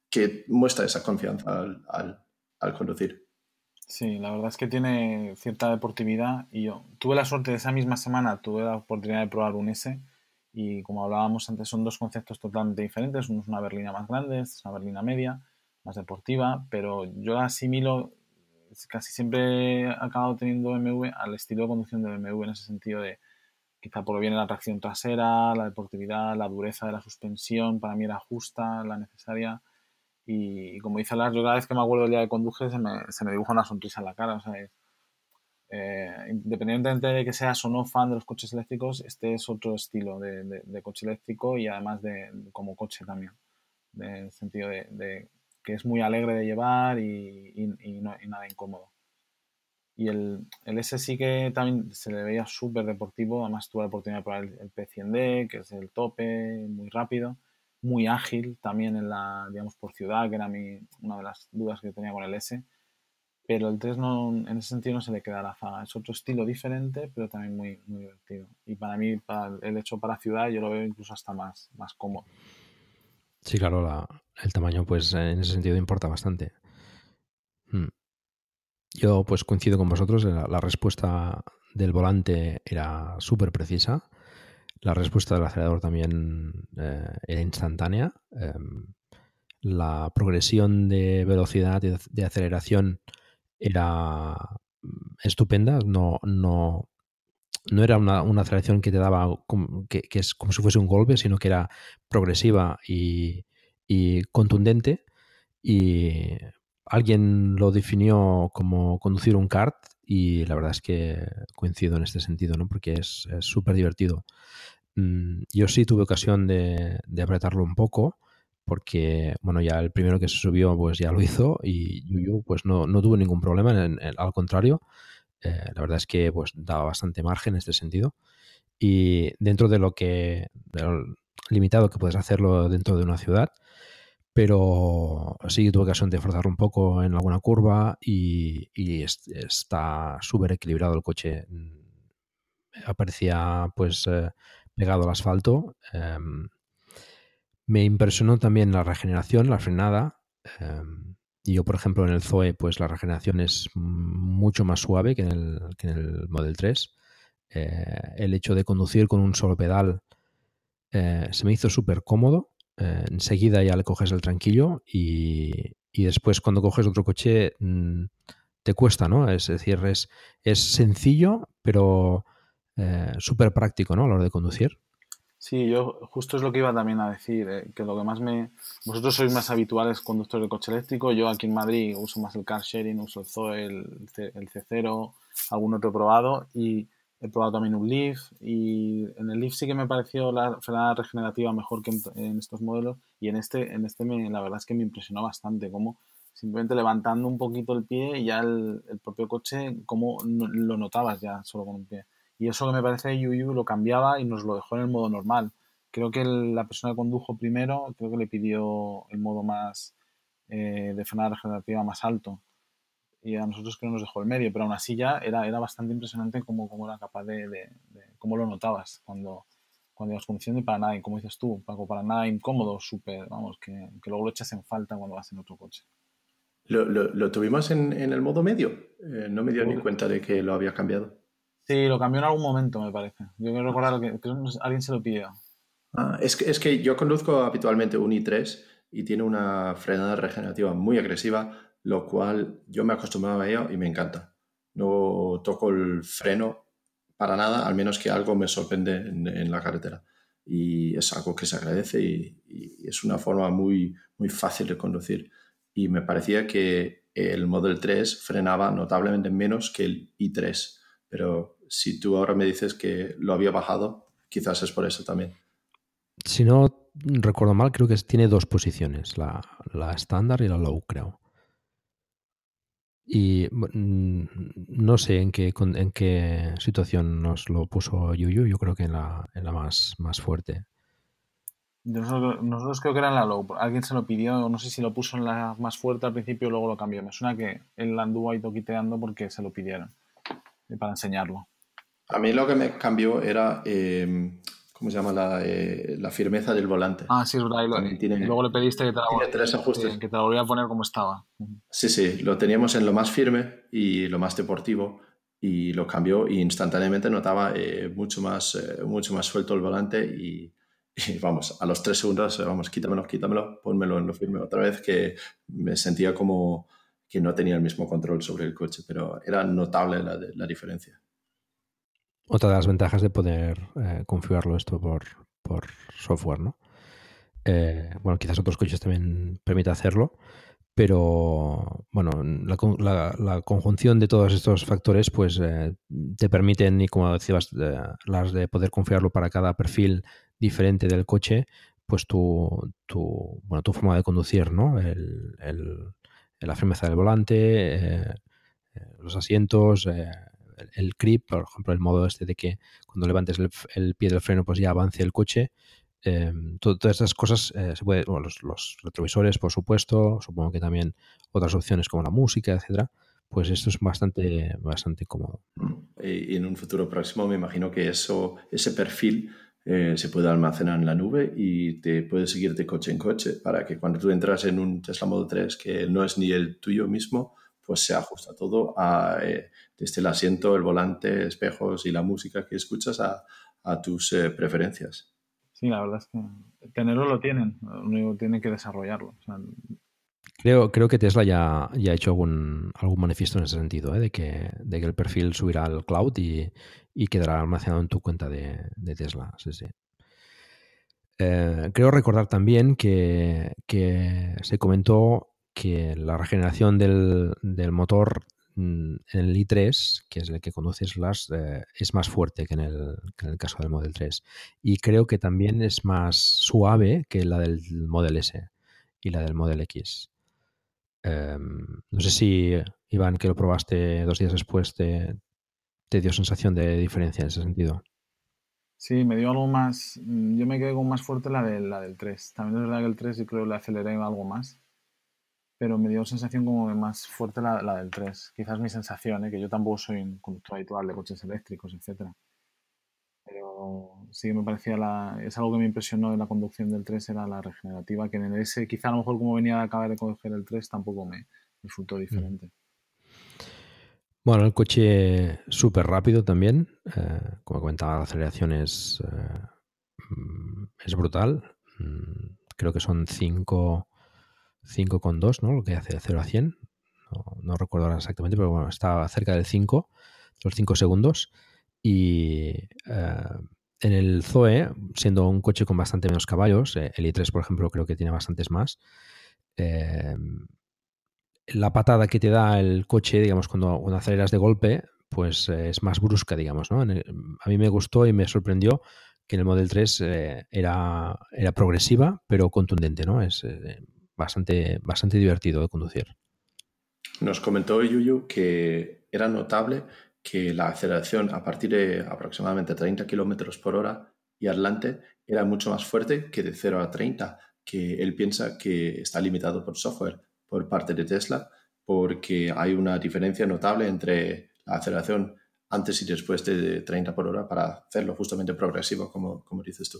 que muestra esa confianza al, al, conducir. Sí, la verdad es que tiene cierta deportividad y yo tuve la suerte de esa misma semana, tuve la oportunidad de probar un S y como hablábamos antes son dos conceptos totalmente diferentes, uno es una berlina más grande, es una berlina media, más deportiva, pero yo asimilo, casi siempre he acabado teniendo BMW al estilo de conducción de BMW en ese sentido de quizá por bien la tracción trasera, la deportividad, la dureza de la suspensión, para mí era justa, la necesaria. Y, como dice Lars, yo cada vez que me acuerdo del día de conduje se me, se me dibuja una sonrisa en la cara. O sea, eh, independientemente de que seas o no fan de los coches eléctricos, este es otro estilo de, de, coche eléctrico y además de como coche también. En el sentido de, que es muy alegre de llevar y, y nada incómodo. Y el, el S sí que también se le veía súper deportivo. Además, tuve la oportunidad de probar el, P100D, que es el tope, muy rápido, muy ágil también en la, digamos, por ciudad, que era mi, una de las dudas que tenía con el S. Pero el 3 no, en ese sentido no se le queda la zaga. Es otro estilo diferente, pero también muy, muy divertido. Y para mí, el hecho para ciudad, yo lo veo incluso hasta más, más cómodo. Sí, claro, la, el tamaño, pues en ese sentido importa bastante. Hmm. Yo pues coincido con vosotros, la, respuesta del volante era súper precisa, la respuesta del acelerador también eh, era instantánea, em, la progresión de velocidad y de aceleración era mm, estupenda, no, no, no era una, aceleración que te daba, que, es como si fuese un golpe, sino que era progresiva y, contundente. Y alguien lo definió como conducir un kart y la verdad es que coincido en este sentido, ¿no? porque es súper divertido. Mm, yo sí tuve ocasión de, apretarlo un poco porque, bueno, ya el primero que se subió pues ya lo hizo y Yuyu pues no, no tuvo ningún problema, al contrario, eh, la verdad es que pues daba bastante margen en este sentido. Y dentro de lo que, limitado que puedes hacerlo dentro de una ciudad, pero sí tuve ocasión de forzarlo un poco en alguna curva y, está súper equilibrado el coche. Aparecía pues eh, pegado al asfalto. Em, me impresionó también la regeneración, la frenada. Y yo, por ejemplo, en el Zoe, pues la regeneración es mucho más suave que en el, que en el Model 3. Eh, el hecho de conducir con un solo pedal eh, se me hizo súper cómodo. Eh, enseguida ya le coges el tranquillo y, y después cuando coges otro coche mm, te cuesta, ¿no? Es decir, es, es sencillo, pero súper práctico, ¿no? A la hora de conducir. Sí, yo justo es lo que iba también a decir, eh, que lo que más me... Vosotros sois más habituales conductores de coche eléctrico, yo aquí en Madrid uso más el car sharing, uso el Zoe, el, el C0, algún otro probado y he probado también un Leaf y en el Leaf sí que me pareció la frenada regenerativa mejor que en, estos modelos y en este, en este me, la verdad es que me impresionó bastante, como simplemente levantando un poquito el pie ya el, propio coche, como lo notabas ya solo con un pie. Y eso que me parece Yu lo cambiaba y nos lo dejó en el modo normal. Creo que la persona que condujo primero, creo que le pidió el modo más eh, de frenada regenerativa más alto. Y a nosotros creo que nos dejó el medio, pero aún así ya era, era bastante impresionante cómo, cómo era capaz de, cómo lo notabas cuando, cuando ibas conduciendo y para nada, como dices tú, Paco, para nada incómodo, súper, vamos, que, que, luego lo echas en falta cuando vas en otro coche. ¿Lo, lo, tuvimos en, en, el modo medio? Eh, no me dio ni cuenta de que lo había cambiado. Sí, lo cambió en algún momento, me parece. Yo quiero recordar que, alguien se lo pidió. Ah, es, que, es que yo conduzco habitualmente un i3 y tiene una frenada regenerativa muy agresiva, lo cual yo me acostumbraba a ello y me encanta. No toco el freno para nada, al menos que algo me sorprende en, la carretera. Y es algo que se agradece y, y, es una forma muy, muy fácil de conducir. Y me parecía que el Model 3 frenaba notablemente menos que el i3, pero si tú ahora me dices que lo había bajado, quizás es por eso también. Si no recuerdo mal, creo que tiene dos posiciones, la, estándar y la low, creo. Y no sé en qué, en qué situación nos lo puso Yuyu, yo creo que en la, en la más, más fuerte. Nosotros, creo que era en la low. Alguien se lo pidió, no sé si lo puso en la más fuerte al principio y luego lo cambió. Me suena que él anduvo ahí toquiteando porque se lo pidieron para enseñarlo. A mí lo que me cambió era, eh, ¿cómo se llama? La, eh, la, firmeza del volante. Ah, sí, es verdad. luego le pediste que te, la, tres ajustes. que te la volviera a poner como estaba. Sí, sí, lo teníamos en lo más firme y lo más deportivo y lo cambió y instantáneamente notaba eh, mucho, más, mucho más suelto el volante y, y, vamos, a los tres segundos, vamos, quítamelo, quítamelo, pónmelo en lo firme otra vez que me sentía como que no tenía el mismo control sobre el coche, pero era notable la, la diferencia. Otra de las ventajas de poder eh, configurarlo esto por, por software, ¿no? Eh, bueno, quizás otros coches también permita hacerlo, pero bueno, la, conjunción de todos estos factores pues eh, te permiten, y como decías, las de poder configurarlo para cada perfil diferente del coche, pues tu, tu, bueno, tu forma de conducir, ¿no? El, el, la firmeza del volante, los asientos, el, creep, por ejemplo, el modo este de que cuando levantes el, pie del freno pues ya avance el coche. Em, todas estas cosas eh, se puede, los, retrovisores, por supuesto, supongo que también otras opciones como la música, etcétera, pues esto es bastante, bastante cómodo. Y en un futuro próximo me imagino que eso, ese perfil eh, se puede almacenar en la nube y te puede seguir de coche en coche para que cuando tú entras en un Tesla Model 3 que no es ni el tuyo mismo, pues se ajusta todo a, eh, desde el asiento, el volante, espejos y la música que escuchas a, tus eh, preferencias. Sí, la verdad es que tenerlo lo tienen, único tienen que desarrollarlo. creo, creo que Tesla ya, ya ha hecho algún, algún manifiesto en ese sentido, ¿eh? de, que, de que el perfil subirá al cloud y, quedará almacenado en tu cuenta de, Tesla. Sí, sí. creo recordar también que, que, se comentó que la regeneración del, motor mm, en el i3, que es el que conduces las, eh, es más fuerte que en, el, caso del Model 3. Y creo que también es más suave que la del Model S y la del Model X. Em, no sé si, Iván, que lo probaste dos días después, te, te, dio sensación de diferencia en ese sentido. Sí, me dio algo más. Mm, yo me quedé con más fuerte la, de, la del 3. También es verdad que el 3 yo creo que le aceleré algo más pero me dio sensación como más fuerte la, la del 3. Quizás mi sensación, ¿eh? que yo tampoco soy un conductor habitual de coches eléctricos, etcétera. Pero sí me parecía la, es algo que me impresionó en la conducción del 3 era la regenerativa, que en el S quizá a lo mejor como venía de acabar de coger el 3 tampoco me resultó diferente. Bueno, el coche súper rápido también, eh, como comentaba, la aceleración es, eh, mm, es brutal. Mm, creo que son 5 5,2, ¿no? Lo que hace de 0 a 100. No, recuerdo ahora exactamente, pero bueno, está cerca del 5, los 5 segundos. Y eh, en el Zoe, siendo un coche con bastante menos caballos, eh, el i3, por ejemplo, creo que tiene bastantes más. Eh, la patada que te da el coche, digamos, cuando, cuando aceleras de golpe, pues es más brusca, digamos, ¿no? a mí me gustó y me sorprendió que en el Model 3 era, era progresiva, pero contundente, ¿no? Es bastante, bastante divertido de conducir. Nos comentó Yuyu que era notable que la aceleración a partir de aproximadamente 30 kilómetros por hora y adelante era mucho más fuerte que de 0 a 30, que él piensa que está limitado por software por parte de Tesla, porque hay una diferencia notable entre la aceleración antes y después de 30 por hora para hacerlo justamente progresivo, como, como dices tú.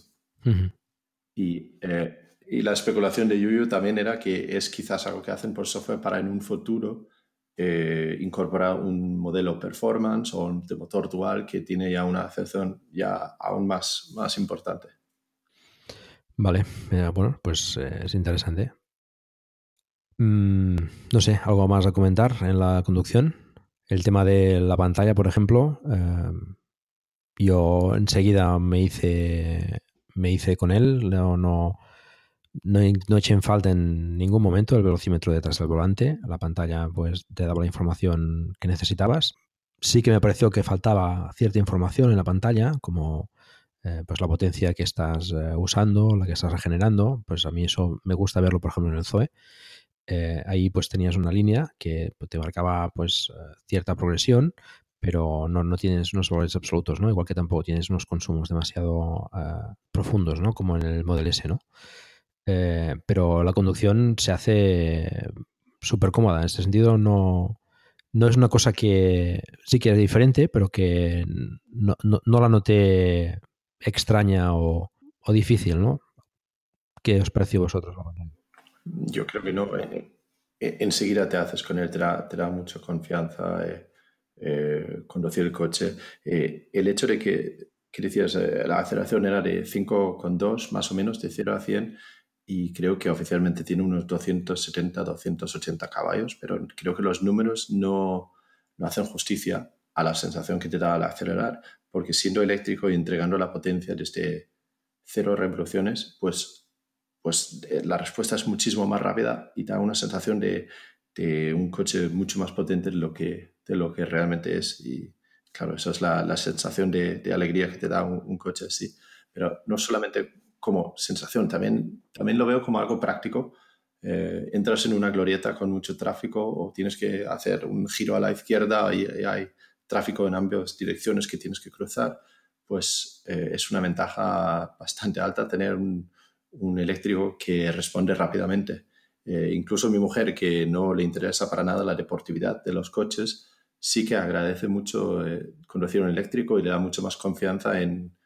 Y eh, y la especulación de Yuyu también era que es quizás algo que hacen por software para en un futuro eh, incorporar un modelo performance o de motor dual que tiene ya una acepción ya aún más, más importante. Vale, bueno, pues eh, es interesante. Mm, no sé, algo más a comentar en la conducción. El tema de la pantalla, por ejemplo, eh, yo enseguida me hice, me hice con él, no, no, no, no eché en falta en ningún momento el velocímetro detrás del volante. La pantalla pues te daba la información que necesitabas. Sí que me pareció que faltaba cierta información en la pantalla, como eh, pues la potencia que estás eh, usando, la que estás regenerando. Pues a mí eso me gusta verlo, por ejemplo, en el Zoe. Eh, ahí pues tenías una línea que te marcaba pues cierta progresión, pero no, no, tienes unos valores absolutos, ¿no? Igual que tampoco tienes unos consumos demasiado profundos, ¿no? Como en el Model S, ¿no? Eh, pero la conducción se hace súper cómoda. En ese sentido, no, no es una cosa que sí que es diferente, pero que no, la noté extraña o, difícil, ¿no? ¿Qué os pareció vosotros? Yo creo que no. Eh, eh, enseguida te haces con él, te da, te mucha confianza conducir el coche. el hecho de que, que decías, la aceleración era de 5,2 más o menos, de 0 a 100, y creo que oficialmente tiene unos 270, 280 caballos, pero creo que los números no, no hacen justicia a la sensación que te da al acelerar, porque siendo eléctrico y entregando la potencia desde cero revoluciones, pues, pues eh, la respuesta es muchísimo más rápida y da una sensación de, de un coche mucho más potente de lo que, de lo que realmente es. Y claro, esa es la, la sensación de, de, alegría que te da un, un coche así. Pero no solamente como sensación, también, también lo veo como algo práctico. Eh, entras en una glorieta con mucho tráfico o tienes que hacer un giro a la izquierda y, hay tráfico en ambas direcciones que tienes que cruzar, pues eh, es una ventaja bastante alta tener un, eléctrico que responde rápidamente. Eh, incluso mi mujer, que no le interesa para nada la deportividad de los coches, sí que agradece mucho conducir un eléctrico y le da mucho más confianza en,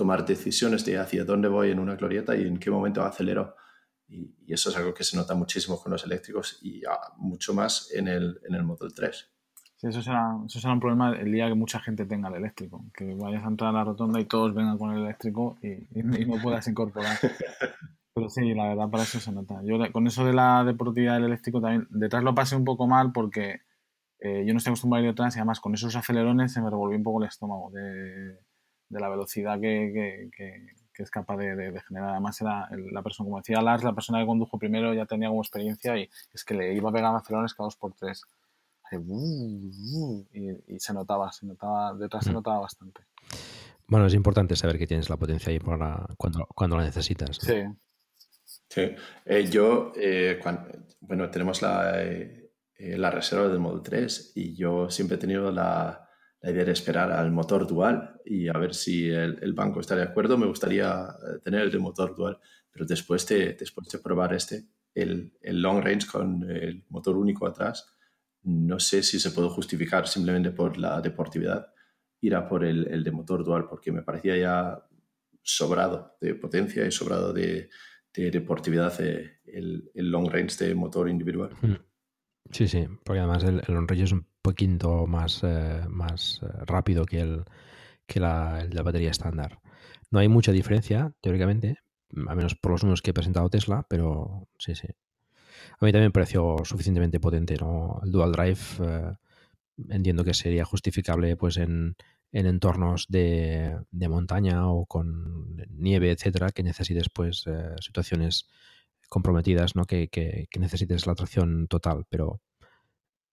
tomar decisiones de hacia dónde voy en una glorieta y en qué momento acelero. Y, eso es algo que se nota muchísimo con los eléctricos y mucho más en el, en el Model 3. Sí, eso será, eso será un problema el día que mucha gente tenga el eléctrico, que vayas a entrar a la rotonda y todos vengan con el eléctrico y, no puedas incorporar. Pero sí, la verdad para eso se nota. Yo con eso de la deportividad del eléctrico también, detrás lo pasé un poco mal porque eh, yo no estoy acostumbrado a ir detrás y además con esos acelerones se me revolvió un poco el estómago de, de la velocidad que, que, que, es capaz de, de, generar. Además era la persona, como decía Lars, la persona que condujo primero ya tenía como experiencia y es que le iba a pegar acelerones cada dos por tres. Y, se notaba, se notaba, detrás se mm. notaba bastante. Bueno, es importante saber que tienes la potencia ahí para cuando, cuando la necesitas. Sí. Sí. Eh, yo, eh, bueno, tenemos la, eh, la reserva del Model 3 y yo siempre he tenido la, la, idea de esperar al motor dual y a ver si el, el, banco está de acuerdo. Me gustaría tener el motor dual, pero después de, después de probar este, el, el long range con el motor único atrás, no sé si se puede justificar simplemente por la deportividad ir a por el, de motor dual, porque me parecía ya sobrado de potencia y sobrado de, deportividad eh, el, long range de motor individual. Hmm. Sí, sí, porque además el, long range es un poquito más, eh, más eh, rápido que, el, que la, batería estándar. No hay mucha diferencia, teóricamente, a menos por los números que ha presentado Tesla, pero sí, sí, a mí también me pareció suficientemente potente, ¿no? El Dual Drive eh, entiendo que sería justificable pues en, entornos de, montaña o con nieve, etcétera, que necesites pues situaciones comprometidas, ¿no? Que, necesites la tracción total, pero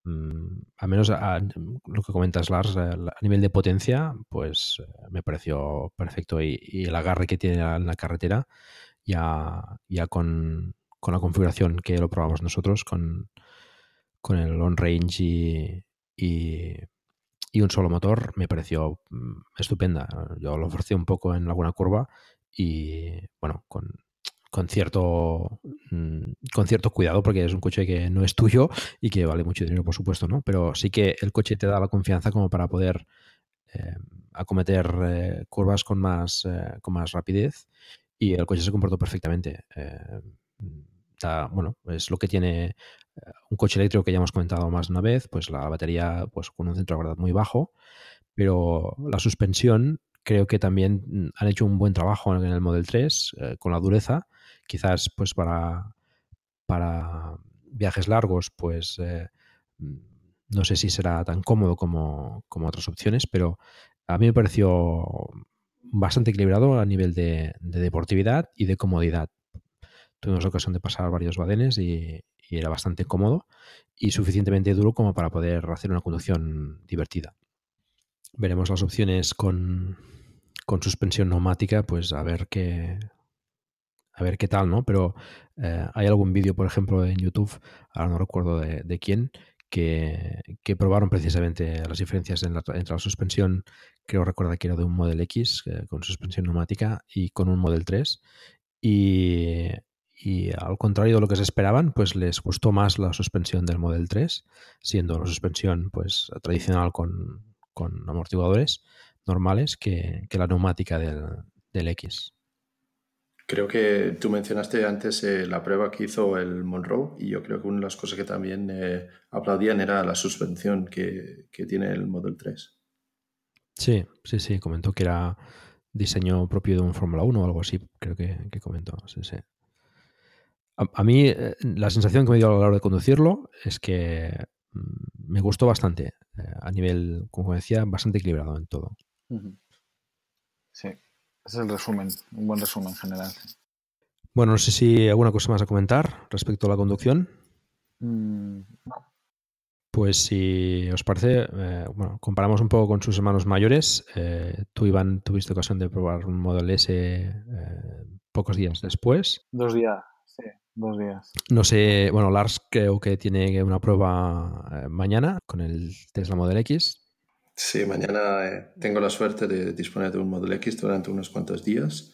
mm, al menos a, lo que comentas Lars, a, nivel de potencia, pues eh, me pareció perfecto y, el agarre que tiene en la carretera ya, ya con, con la configuración que lo probamos nosotros con, con el on range y, y, un solo motor me pareció mm, estupenda. Yo lo forcé un poco en alguna curva y bueno, con, con cierto mm, con cierto cuidado porque es un coche que no es tuyo y que vale mucho dinero por supuesto no pero sí que el coche te da la confianza como para poder eh, acometer eh, curvas con más eh, con más rapidez y el coche se comportó perfectamente. Bueno, es lo que tiene un coche eléctrico que ya hemos comentado más de una vez, pues la batería pues con un centro de gravedad muy bajo, pero la suspensión creo que también mm, han hecho un buen trabajo en el Model 3 eh, con la dureza, quizás pues para, para viajes largos pues eh, no sé si será tan cómodo como, como, otras opciones, pero a mí me pareció bastante equilibrado a nivel de deportividad y de comodidad tuvimos ocasión de pasar varios badenes y, era bastante cómodo y suficientemente duro como para poder hacer una conducción divertida. Veremos las opciones con, suspensión neumática, pues a ver qué, a ver qué tal, ¿no? Pero eh, hay algún vídeo, por ejemplo, en YouTube, ahora no recuerdo de, quién, que, probaron precisamente las diferencias entre la suspensión, creo recordar que era de un Model X eh, con suspensión neumática y con un Model 3. Y y al contrario de lo que se esperaban, pues les gustó más la suspensión del Model 3, siendo la suspensión pues tradicional con, amortiguadores normales que, la neumática del, X. Creo que tú mencionaste antes eh, la prueba que hizo el Monroe y yo creo que una de las cosas que también eh, aplaudían era la suspensión que, tiene el Model 3. Sí, sí, sí, comentó que era diseño propio de un Fórmula 1 o algo así, creo que, que comentó, sí, sí. A, mí eh, la sensación que me dio a la hora de conducirlo es que mm, me gustó bastante. Eh, a nivel, como decía, bastante equilibrado en todo. Sí, ese es el resumen, un buen resumen general. Bueno, no sé si hay alguna cosa más a comentar respecto a la conducción. Mm, no. Pues si os parece, eh, bueno, comparamos un poco con sus hermanos mayores. tú, Iván, tuviste ocasión de probar un Model S pocos días después. Dos días, Dos días. No sé, bueno, Lars creo que tiene una prueba eh, mañana con el Tesla Model X. Sí, mañana eh, tengo la suerte de disponer de un Model X durante unos cuantos días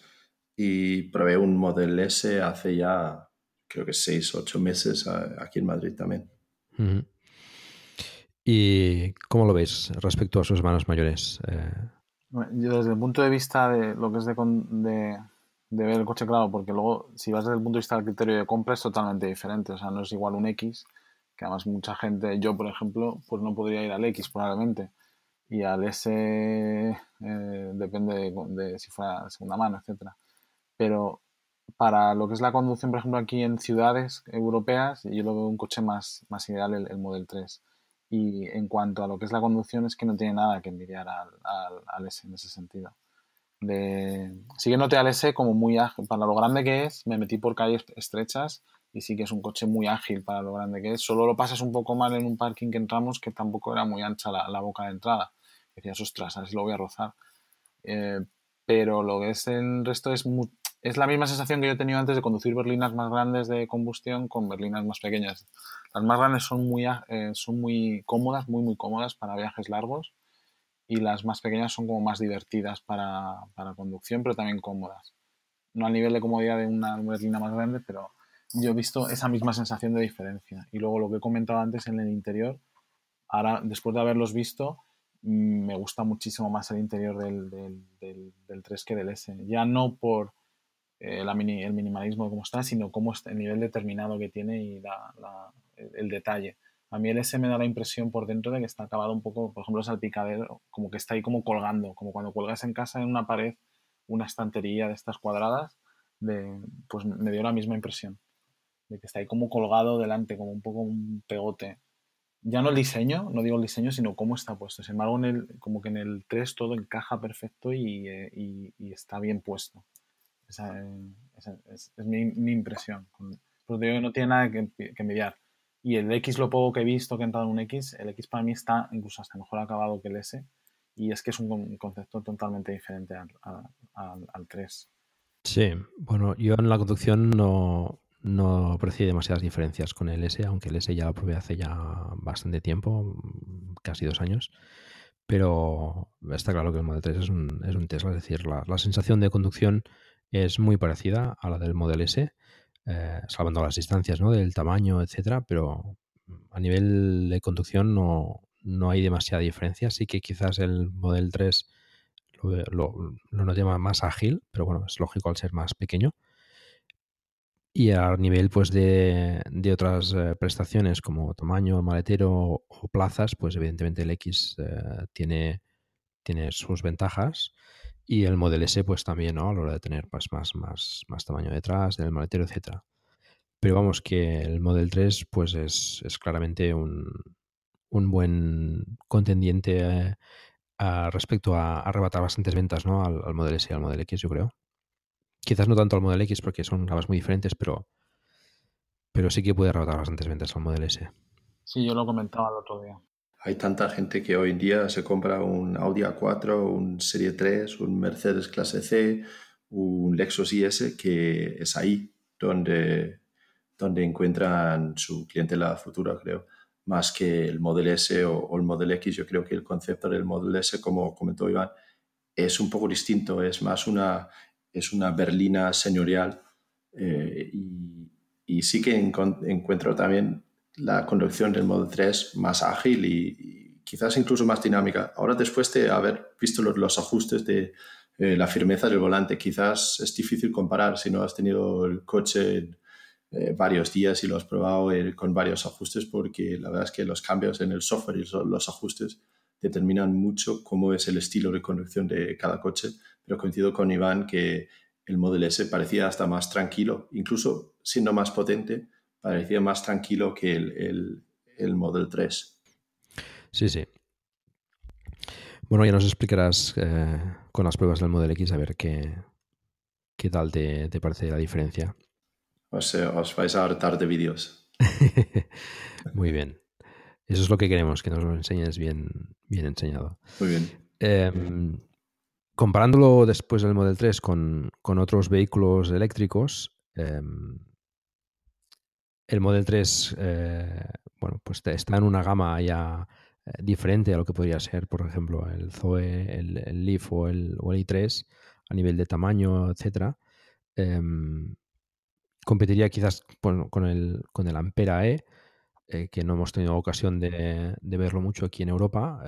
y probé un Model S hace ya creo que seis, ocho meses aquí en Madrid también. ¿Y cómo lo veis respecto a sus hermanos mayores? Eh, yo desde el punto de vista de lo que es de, de ver el coche, claro, porque luego, si vas desde el punto de vista del criterio de compra, es totalmente diferente. O sea, no es igual un X, que además mucha gente, yo por ejemplo, pues no podría ir al X probablemente. Y al S eh, depende de, si fuera segunda mano, etcétera. Pero para lo que es la conducción, por ejemplo, aquí en ciudades europeas, yo lo veo un coche más, más ideal el, el Model 3. Y en cuanto a lo que es la conducción, es que no tiene nada que envidiar al, al, al S en ese sentido de... Sí que noté al S como muy ágil. Para lo grande que es, me metí por calles estrechas y sí que es un coche muy ágil para lo grande que es. Solo lo pasas un poco mal en un parking que entramos que tampoco era muy ancha la, boca de entrada. Decías, ostras, a ver si lo voy a rozar. Eh, pero lo que es el resto es, es la misma sensación que yo he tenido antes de conducir berlinas más grandes de combustión con berlinas más pequeñas. Las más grandes son muy, eh, son muy cómodas, muy, muy cómodas para viajes largos y las más pequeñas son como más divertidas para, para conducción, pero también cómodas. No al nivel de comodidad de una berlina más grande, pero yo he visto esa misma sensación de diferencia. Y luego lo que he comentado antes en el interior, ahora después de haberlos visto, me gusta muchísimo más el interior del, del, del, 3 que del S. Ya no por eh, mini, el minimalismo de cómo está, sino está, el nivel determinado que tiene y la, la, el detalle. A mí el S me da la impresión por dentro de que está acabado un poco, por ejemplo, el salpicadero, como que está ahí como colgando, como cuando cuelgas en casa en una pared una estantería de estas cuadradas, de, pues me dio la misma impresión, de que está ahí como colgado delante, como un poco un pegote. Ya no el diseño, no digo el diseño, sino cómo está puesto. Sin embargo, en el, como que en el 3 todo encaja perfecto y, eh, y, está bien puesto. Esa, es, mi, impresión. Pues digo no tiene nada que, que mediar y el X, lo poco que he visto que he entrado en un X, el X para mí está incluso hasta mejor acabado que el S. Y es que es un concepto totalmente diferente al, al, 3. Sí, bueno, yo en la conducción no, no aprecio demasiadas diferencias con el S, aunque el S ya lo probé hace ya bastante tiempo, casi dos años. Pero está claro que el Model 3 es un, es un Tesla, es decir, la, sensación de conducción es muy parecida a la del Model S eh, salvando las distancias ¿no? del tamaño, etcétera, pero a nivel de conducción no, no, hay demasiada diferencia. Sí que quizás el Model 3 lo, lo, lo más ágil, pero bueno, es lógico al ser más pequeño. Y a nivel pues de, de otras eh, prestaciones como tamaño, maletero o plazas, pues evidentemente el X eh, tiene, tiene sus ventajas. Y el Model S, pues también, ¿no? A la hora de tener pues, más, más, más tamaño detrás, del maletero, etcétera. Pero vamos, que el Model 3, pues es, es claramente un, un, buen contendiente eh, respecto a, arrebatar bastantes ventas, ¿no? Al, al, Model S y al Model X, yo creo. Quizás no tanto al Model X porque son gamas muy diferentes, pero, pero sí que puede arrebatar bastantes ventas al Model S. Sí, yo lo comentaba el otro día. Hay tanta gente que hoy en día se compra un Audi A4, un Serie 3, un Mercedes clase C, un Lexus IS, que es ahí donde, donde encuentran su clientela futura, creo, más que el Model S o, el Model X. Yo creo que el concepto del Model S, como comentó Iván, es un poco distinto, es más una, es una berlina señorial eh, y, sí que encuentro también la conducción del Model 3 más ágil y, quizás incluso más dinámica. Ahora, después de haber visto los, ajustes de eh, la firmeza del volante, quizás es difícil comparar si no has tenido el coche eh, varios días y lo has probado con varios ajustes, porque la verdad es que los cambios en el software y los ajustes determinan mucho cómo es el estilo de conducción de cada coche. Pero coincido con Iván que el Model S parecía hasta más tranquilo, incluso siendo más potente, parecía más tranquilo que el, el, Model 3. Sí, sí. Bueno, ya nos explicarás eh, con las pruebas del Model X a ver qué, qué tal te, te parece la diferencia. Os, os vais a hartar de vídeos. Muy bien. Eso es lo que queremos, que nos lo enseñes bien, bien enseñado. Muy bien. Eh, comparándolo después del Model 3 con, otros vehículos eléctricos, eh, el Model 3, eh, bueno, pues está en una gama ya eh, diferente a lo que podría ser, por ejemplo, el Zoe, el, Leaf o el, i3 a nivel de tamaño, etcétera. Em, competiría quizás con, el, con el Ampera E, eh, que no hemos tenido ocasión de, verlo mucho aquí en Europa,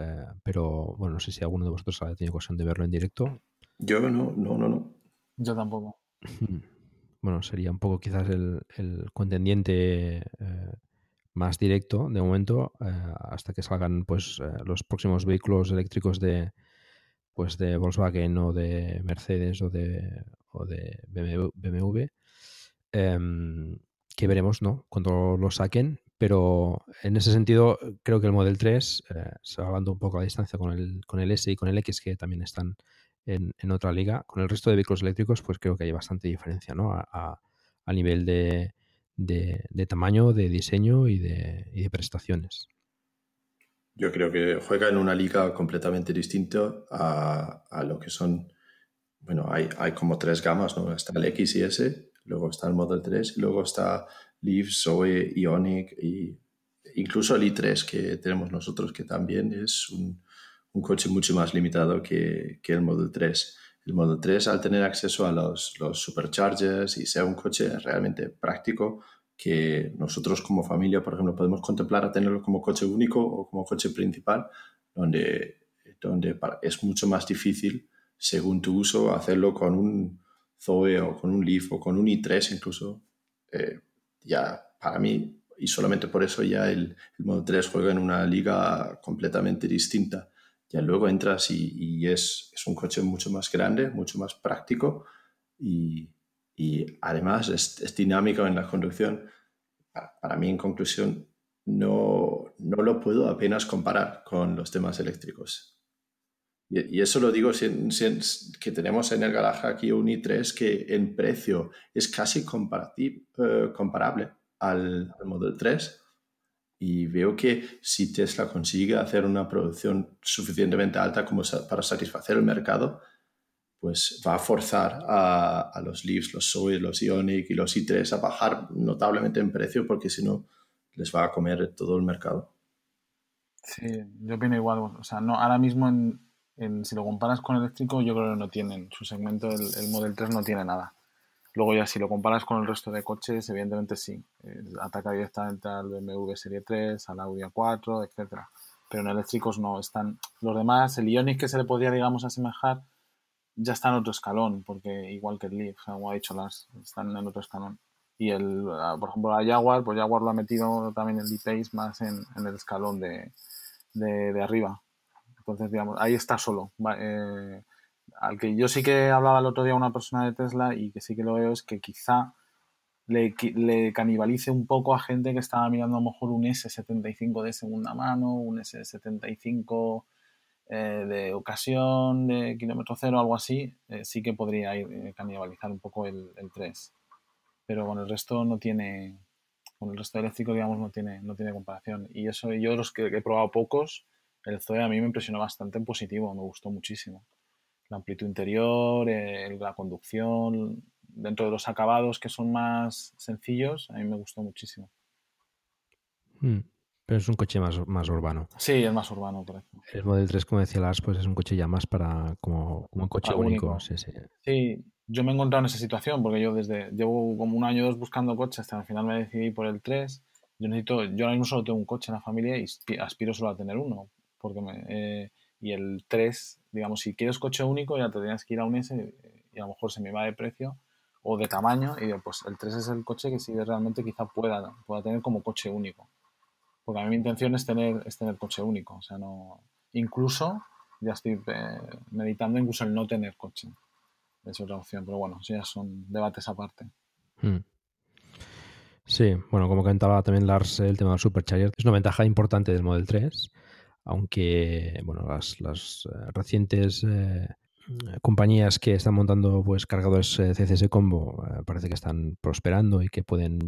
pero bueno, no sé si alguno de vosotros ha tenido ocasión de verlo en directo. Yo no, no, no, no. Yo tampoco. bueno, sería un poco quizás el, contendiente eh, más directo de momento eh, hasta que salgan pues eh, los próximos vehículos eléctricos de pues de Volkswagen o de Mercedes o de, o de BMW, em, que veremos ¿no? cuando lo saquen pero en ese sentido creo que el Model 3, se va hablando un poco a distancia con el, con el S y con el X que también están en, otra liga. Con el resto de vehículos eléctricos, pues creo que hay bastante diferencia, ¿no? A, nivel de, tamaño, de diseño y de, prestaciones. Yo creo que juega en una liga completamente distinta a, lo que son. Bueno, hay, hay, como tres gamas, ¿no? Está el X y S, luego está el Model 3 y luego está Leaf, Zoe, Ionic y incluso el i3 que tenemos nosotros, que también es un, coche mucho más limitado que, que, el Model 3. El Model 3, al tener acceso a los, los superchargers y sea un coche realmente práctico, que nosotros como familia, por ejemplo, podemos contemplar a tenerlo como coche único o como coche principal, donde, donde es mucho más difícil, según tu uso, hacerlo con un Zoe o con un Leaf o con un i3 incluso. Eh, ya para mí, y solamente por eso ya el, el Model 3 juega en una liga completamente distinta ya luego entras y, es, es, un coche mucho más grande, mucho más práctico y, y además es, dinámico en la conducción. Para, mí, en conclusión, no, no, lo puedo apenas comparar con los temas eléctricos. Y, eso lo digo sin, que tenemos en el garaje aquí un i3 que en precio es casi eh, comparable al, al Model 3 y veo que si Tesla consigue hacer una producción suficientemente alta como para satisfacer el mercado, pues va a forzar a, los Leafs, los Zoe, los Ionic y los i3 a bajar notablemente en precio porque si no les va a comer todo el mercado. Sí, yo opino igual. O sea, no, ahora mismo en, si lo comparas con eléctrico, yo creo que no tienen. Su segmento, el, el Model 3 no tiene nada. Luego ya si lo comparas con el resto de coches, evidentemente sí. Ataca directamente al BMW Serie 3, al Audi A4, etcétera. Pero en eléctricos no están. Los demás, el Ioniq que se le podría, digamos, asemejar, ya está en otro escalón, porque igual que el Leaf, como ha dicho las, están en otro escalón. Y el, ah, por ejemplo, la Jaguar, pues Jaguar lo ha metido también el D-Pace más en, el escalón de, arriba. Entonces, digamos, ahí está solo. Eh, al que yo sí que hablaba el otro día una persona de Tesla y que sí que lo veo es que quizá le, canibalice un poco a gente que estaba mirando a lo mejor un S75 de segunda mano, un S75 eh, de ocasión, de kilómetro cero, algo así, eh, sí que podría ir, eh, canibalizar un poco el, 3. Pero con el resto no tiene, con el resto eléctrico, digamos, no tiene, no tiene comparación. Y eso, yo los que he probado pocos, el Zoe a mí me impresionó bastante en positivo, me gustó muchísimo la amplitud interior, la conducción, dentro de los acabados que son más sencillos, a mí me gustó muchísimo. Hmm, pero es un coche más, más urbano. Sí, es más urbano, por El Model 3, como decía Lars, pues es un coche ya más para como, un coche único. Sí, sí. yo me he encontrado en esa situación porque yo desde llevo como un año o dos buscando coches hasta al final me decidí por el 3. Yo necesito, yo ahora mismo solo tengo un coche en la familia y aspiro solo a tener uno porque me, eh, y el 3, digamos, si quieres coche único ya te tienes que ir a un S y a lo mejor se me va de precio o de tamaño y digo, pues el 3 es el coche que sí realmente quizá pueda, pueda tener como coche único. Porque a mí mi intención es tener, es tener coche único. O sea, no. Incluso, ya estoy eh, meditando incluso el no tener coche. Es otra opción, pero bueno, ya son debates aparte. Hmm. Sí, bueno, como comentaba también Lars, el tema del Supercharger es una ventaja importante del Model 3 aunque bueno, las, eh, recientes eh, compañías que están montando pues cargadores eh, CCS combo parece que están prosperando y que pueden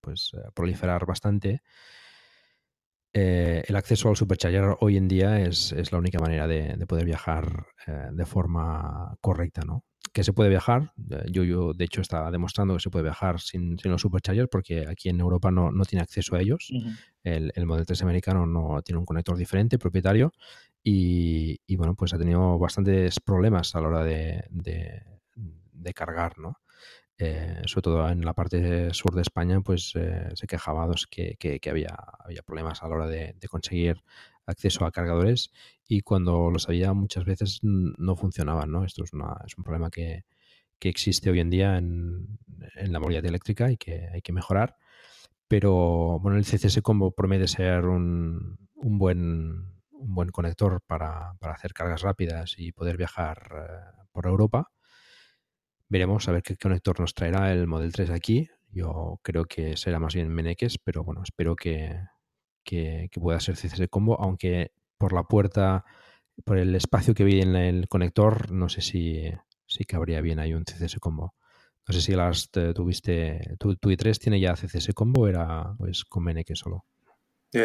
pues proliferar bastante. El acceso al supercharger hoy en día es, la única manera de, de poder viajar de forma correcta, ¿no? que se puede viajar. Eh, yo, yo, de hecho, estaba demostrando que se puede viajar sin, sin los superchargers porque aquí en Europa no, no tiene acceso a ellos. el, el, Model 3 americano no tiene un conector diferente, propietario. Y, y bueno, pues ha tenido bastantes problemas a la hora de, de, cargar, ¿no? Eh, sobre todo en la parte sur de España, pues eh, se quejaba que, que, había, problemas a la hora de, conseguir acceso a cargadores y cuando los había muchas veces no funcionaban, ¿no? Esto es, una, es un problema que, existe hoy en día en, la movilidad eléctrica y que hay que mejorar. Pero bueno, el CCS Combo promete ser un, buen, buen conector para, hacer cargas rápidas y poder viajar eh, por Europa. Veremos a ver qué conector nos traerá el Model 3 aquí. Yo creo que será más bien Meneques, pero bueno, espero que, que, pueda ser CCS Combo, aunque por la puerta, por el espacio que vi en el conector, no sé si, si cabría bien ahí un CCS Combo. No sé si las tuviste, tu, tu i3 tiene ya CCS Combo o era pues, con Meneques solo.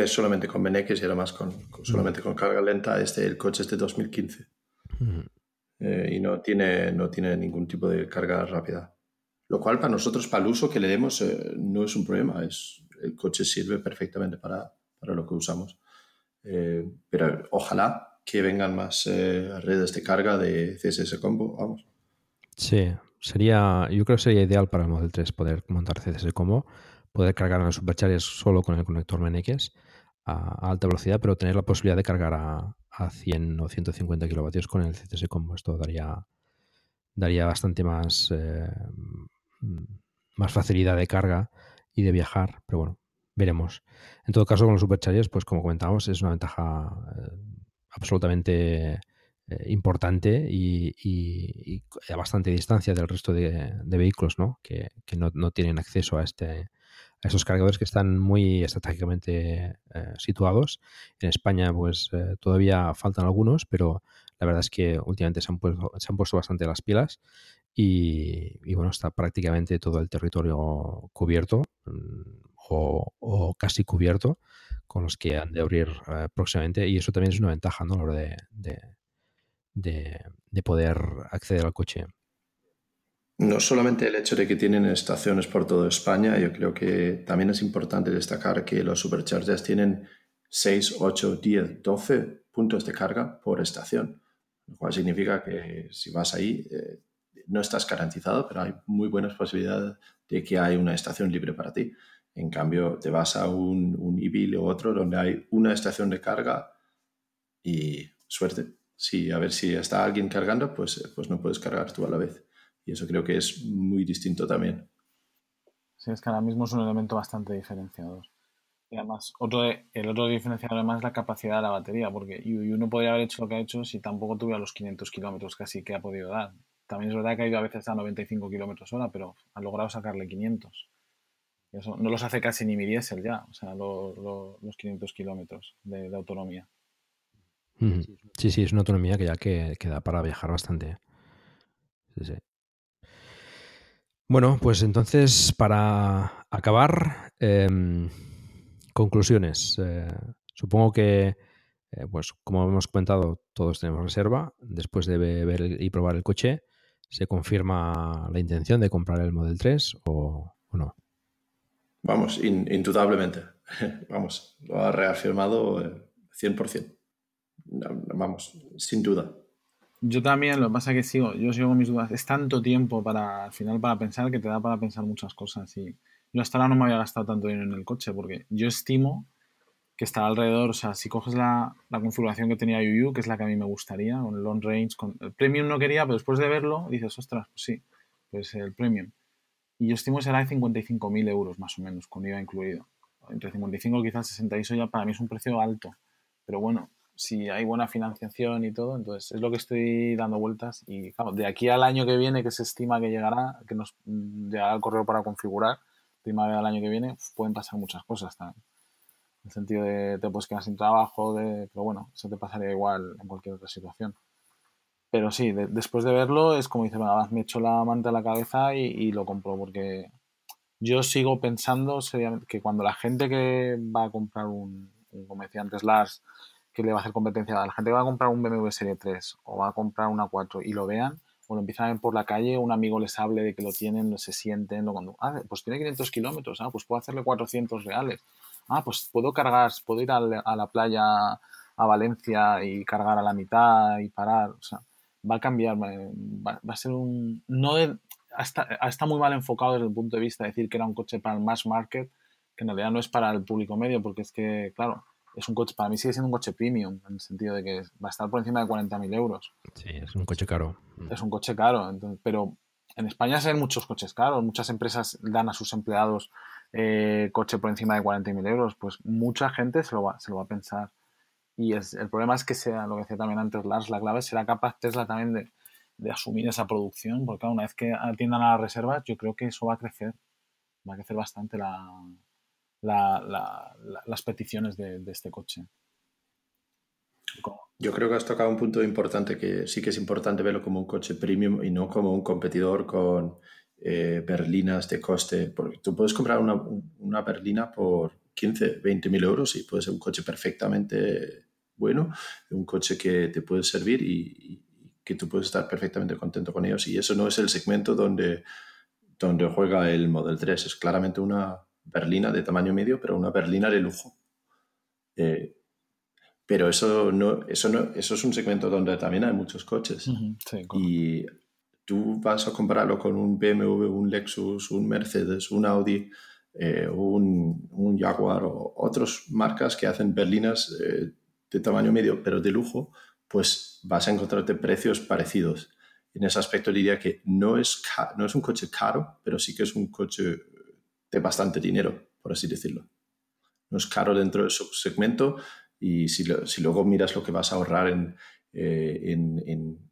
solamente con Meneques y era más con, solamente con carga lenta. Este, el coche es de 2015. Eh, y no tiene, no tiene ningún tipo de carga rápida. Lo cual para nosotros, para el uso que le demos, eh, no es un problema. Es, el coche sirve perfectamente para, para lo que usamos. Eh, pero ojalá que vengan más redes de carga de CSS Combo, vamos. Sí, sería, yo creo que sería ideal para el Model 3 poder montar CSS Combo, poder cargar en los superchargers solo con el conector Meneques a, alta velocidad, pero tener la posibilidad de cargar a, a 100 o 150 kilovatios con el CCS Combo. Esto daría, daría bastante más, eh, más facilidad de carga y de viajar, pero bueno, veremos. En todo caso, con los superchargers, pues como comentábamos, es una ventaja eh, absolutamente eh, importante y, a bastante distancia del resto de, vehículos ¿no? que, no, no, tienen acceso a este esos cargadores que están muy estratégicamente eh, situados. En España, pues eh, todavía faltan algunos, pero la verdad es que últimamente se han puesto, bastante las pilas y, bueno, está prácticamente todo el territorio cubierto mm, o, casi cubierto con los que han de abrir eh, próximamente y eso también es una ventaja ¿no? a la hora de poder acceder al coche no solamente el hecho de que tienen estaciones por toda España, yo creo que también es importante destacar que los superchargers tienen 6, 8, 10, 12 puntos de carga por estación, lo cual significa que si vas ahí eh, no estás garantizado, pero hay muy buenas posibilidades de que hay una estación libre para ti. En cambio, te vas a un, un o otro donde hay una estación de carga y suerte. Si a ver si está alguien cargando, pues, pues no puedes cargar tú a la vez. Y eso creo que es muy distinto también. Sí, es que ahora mismo es un elemento bastante diferenciador. Y además, otro el otro diferenciador además es la capacidad de la batería, porque uno podría haber hecho lo que ha hecho si tampoco tuviera los 500 kilómetros casi que ha podido dar. También es verdad que ha ido a veces a 95 kilómetros hora, pero ha logrado sacarle 500. eso no los hace casi ni mi diésel ya, o sea, los 500 kilómetros de, autonomía. Sí, sí, es una autonomía que ya que, que da para viajar bastante. Sí, sí. Bueno, pues entonces para acabar, em, conclusiones. Eh, supongo que, eh, pues como hemos comentado, todos tenemos reserva. Después de ver y probar el coche, ¿se confirma la intención de comprar el Model 3 o, no? Vamos, indudablemente. Vamos, lo ha reafirmado 100%. Eh, vamos, sin duda. Yo también, lo que pasa es que sigo, yo sigo con mis dudas. Es tanto tiempo para, al final, para pensar que te da para pensar muchas cosas. Y yo hasta ahora no me había gastado tanto dinero en el coche, porque yo estimo que está alrededor, o sea, si coges la, configuración que tenía UU, que es la que a mí me gustaría, con el long range, con premium no quería, pero después de verlo dices, ostras, pues sí, pues el premium. Y yo estimo que será de 55.000 euros más o menos, con IVA incluido. Entre 55 y quizás 60, y eso ya para mí es un precio alto. Pero bueno, si hay buena financiación y todo, entonces es lo que estoy dando vueltas y claro, de aquí al año que viene que se estima que llegará, que nos llegará el correo para configurar, primavera del año que viene, pueden pasar muchas cosas también. En el sentido de te puedes quedar sin trabajo, de, pero bueno, eso te pasaría igual en cualquier otra situación. Pero sí, después de verlo es como dice, me echo la manta a la cabeza y, lo compro porque yo sigo pensando que cuando la gente que va a comprar un, como decía Lars, que le va a hacer competencia a la gente que va a comprar un BMW Serie 3 o va a comprar una 4 y lo vean o lo empiezan a ver por la calle, un amigo les hable de que lo tienen, se sienten, lo ah, pues tiene 500 kilómetros, ah, pues puedo hacerle 400 reales, ah, pues puedo cargar, puedo ir a la playa a Valencia y cargar a la mitad y parar, o sea, va a cambiar, va, a ser un, no hasta, está muy mal enfocado desde el punto de vista de decir que era un coche para el mass market, que en realidad no es para el público medio, porque es que, claro, es un coche, para mí sigue siendo un coche premium, en el sentido de que va a estar por encima de 40.000 euros. Sí, es un coche caro. Es un coche caro, pero en España se ven muchos coches caros, muchas empresas dan a sus empleados eh, coche por encima de 40.000 euros, pues mucha gente se lo va, se lo va a pensar. Y es, el problema es que sea, lo que decía también antes Lars, la clave será capaz Tesla también de, de asumir esa producción, porque una vez que atiendan a las reservas, yo creo que eso va a crecer, va a crecer bastante la, las peticiones de, este coche. Yo creo que has tocado un punto importante que sí que es importante verlo como un coche premium y no como un competidor con eh, berlinas de coste, porque tú puedes comprar una, una berlina por 15, 20 mil euros y puede ser un coche perfectamente bueno, un coche que te puede servir y, que tú puedes estar perfectamente contento con ellos. Y eso no es el segmento donde, donde juega el Model 3, es claramente una berlina de tamaño medio, pero una berlina de lujo. Eh, pero eso no, eso no, eso es un segmento donde también hay muchos coches. y tú vas a compararlo con un BMW, un Lexus, un Mercedes, un Audi, eh, un, un, Jaguar o otras marcas que hacen berlinas eh, de tamaño medio, pero de lujo, pues vas a encontrarte precios parecidos. En ese aspecto diría que no es, no es un coche caro, pero sí que es un coche de bastante dinero, por así decirlo. No es caro dentro de su segmento y si, luego miras lo que vas a ahorrar en, eh,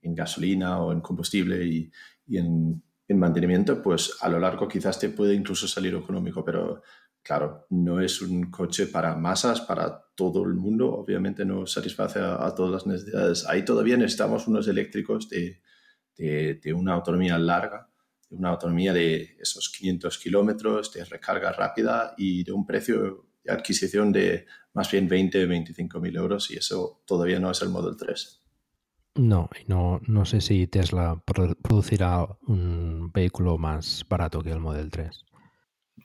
gasolina o en combustible y, en, en, mantenimiento, pues a lo largo quizás te puede incluso salir económico, pero claro, no es un coche para masas, para todo el mundo, obviamente no satisface a, todas las necesidades. Ahí todavía necesitamos unos eléctricos de una autonomía larga una autonomía de esos 500 kilómetros, de recarga rápida y de un precio de adquisición de más bien 20, 25 mil euros y eso todavía no es el Model 3. No, no, no sé si Tesla producirá un vehículo más barato que el Model 3.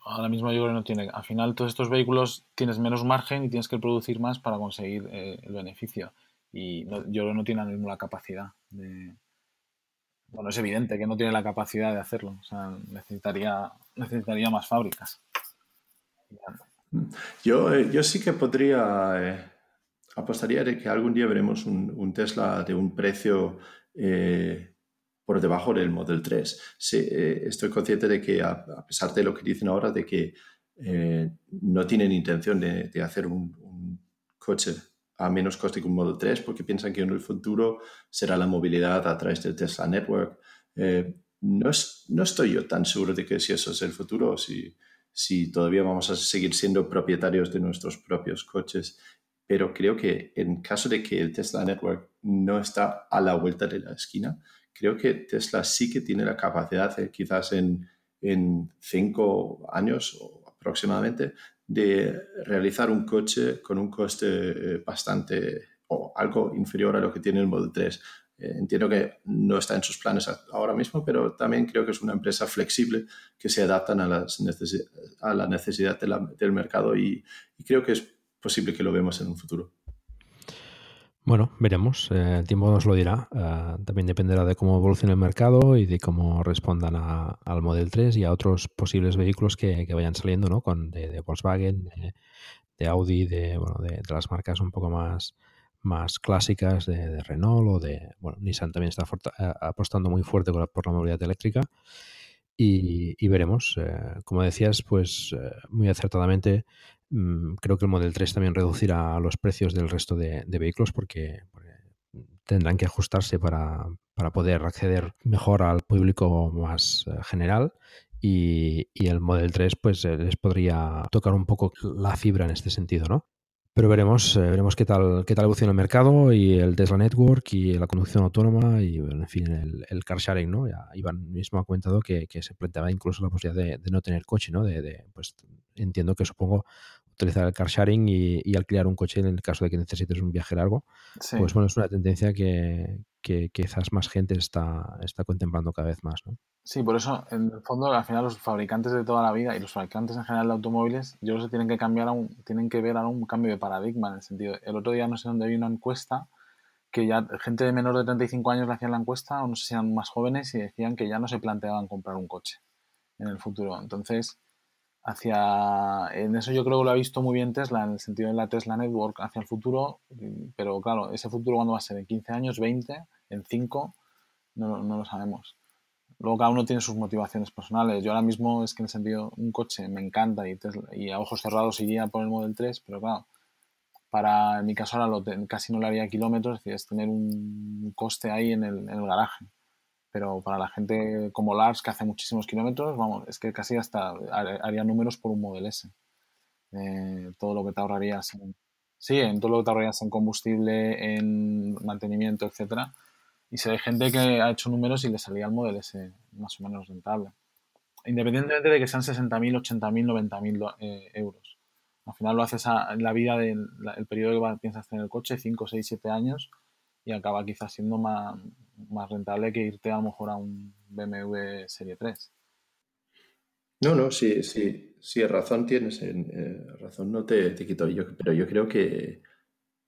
Ahora mismo yo creo que no tiene. Al final, todos estos vehículos tienes menos margen y tienes que producir más para conseguir eh, el beneficio. Y yo creo que no tiene mismo la capacidad de, bueno, es evidente que no tiene la capacidad de hacerlo. O sea, necesitaría, necesitaría más fábricas. Yo, eh, yo sí que podría, eh, apostaría de que algún día veremos un, Tesla de un precio eh, por debajo del Model 3. Sí, estoy consciente de que a, pesar de lo que dicen ahora, de que no tienen intención de, hacer un, un, coche a menos coste que un Model 3 porque piensan que en el futuro será la movilidad a través del Tesla Network. Eh, no, no, estoy yo tan seguro de que si eso es el futuro o si, si todavía vamos a seguir siendo propietarios de nuestros propios coches. Pero creo que en caso de que el Tesla Network no está a la vuelta de la esquina, creo que Tesla sí que tiene la capacidad, quizás en, en cinco años aproximadamente, de realizar un coche con un coste eh, bastante o algo inferior a lo que tiene el Model 3. Eh, entiendo que no está en sus planes ahora mismo, pero también creo que es una empresa flexible que se adaptan a, las a la necesidad del mercado y, y creo que es posible que lo vemos en un futuro. Bueno, veremos. Eh, el tiempo nos lo dirá. Eh, también dependerá de cómo evolucione el mercado y de cómo respondan al Model 3 y a otros posibles vehículos que, vayan saliendo, ¿no? Con, de, Volkswagen, de, Audi, de, bueno, de, las marcas un poco más, más clásicas de, Renault o de... Bueno, Nissan también está eh, apostando muy fuerte por la movilidad eléctrica. Y, veremos. como decías, pues muy acertadamente creo que el Model 3 también reducirá los precios del resto de, vehículos porque, tendrán que ajustarse para, poder acceder mejor al público más eh, general y, el Model 3 pues eh, les podría tocar un poco la fibra en este sentido, ¿no? Pero veremos, eh, veremos qué tal, qué tal evoluciona el mercado y el Tesla Network y la conducción autónoma y, en fin, el, car sharing, ¿no? Ya Iván mismo ha comentado que, se planteaba incluso la posibilidad de, no tener coche, ¿no? De, pues entiendo que supongo utilizar el car sharing y, alquilar un coche en el caso de que necesites un viaje largo. Pues bueno, es una tendencia que, quizás más gente está, está contemplando cada vez más, ¿no? Sí, por eso, en el fondo, al final los fabricantes de toda la vida y los fabricantes en general de automóviles, yo creo que tienen que cambiar, un, tienen que ver un cambio de paradigma en el sentido. El otro día no sé dónde vi una encuesta que ya gente de menor de 35 años le hacían la encuesta, o no sé si eran más jóvenes, y decían que ya no se planteaban comprar un coche en el futuro. Entonces, hacia en eso yo creo que lo ha visto muy bien Tesla en el sentido de la Tesla Network hacia el futuro pero claro ese futuro cuándo va a ser en 15 años 20 en 5 no, no lo sabemos. Luego cada uno tiene sus motivaciones personales. Yo ahora mismo es que en el sentido, un coche me encanta y, y a ojos cerrados iría por el Model 3, pero claro, para en mi caso ahora lo casi no le haría kilómetros, es decir, es tener un coste ahí en el, en el garaje. Pero para la gente como Lars, que hace muchísimos kilómetros, vamos, es que casi hasta haría números por un Model S. Eh, todo lo que te ahorrarías en, sí, en todo lo que te ahorrarías en combustible, en mantenimiento, etcétera. Y si hay gente que ha hecho números y le salía el Model S más o menos rentable. Independientemente de que sean 60.000, 80.000, 90.000 eh, euros. Al final lo haces en la vida del el periodo que piensas tener el coche, 5, 6, 7 años, y acaba quizás siendo más, más rentable que irte a lo mejor a un BMW Serie 3. No, no, sí, sí, sí, razón tienes, eh, razón no te, te quito, yo, pero yo creo que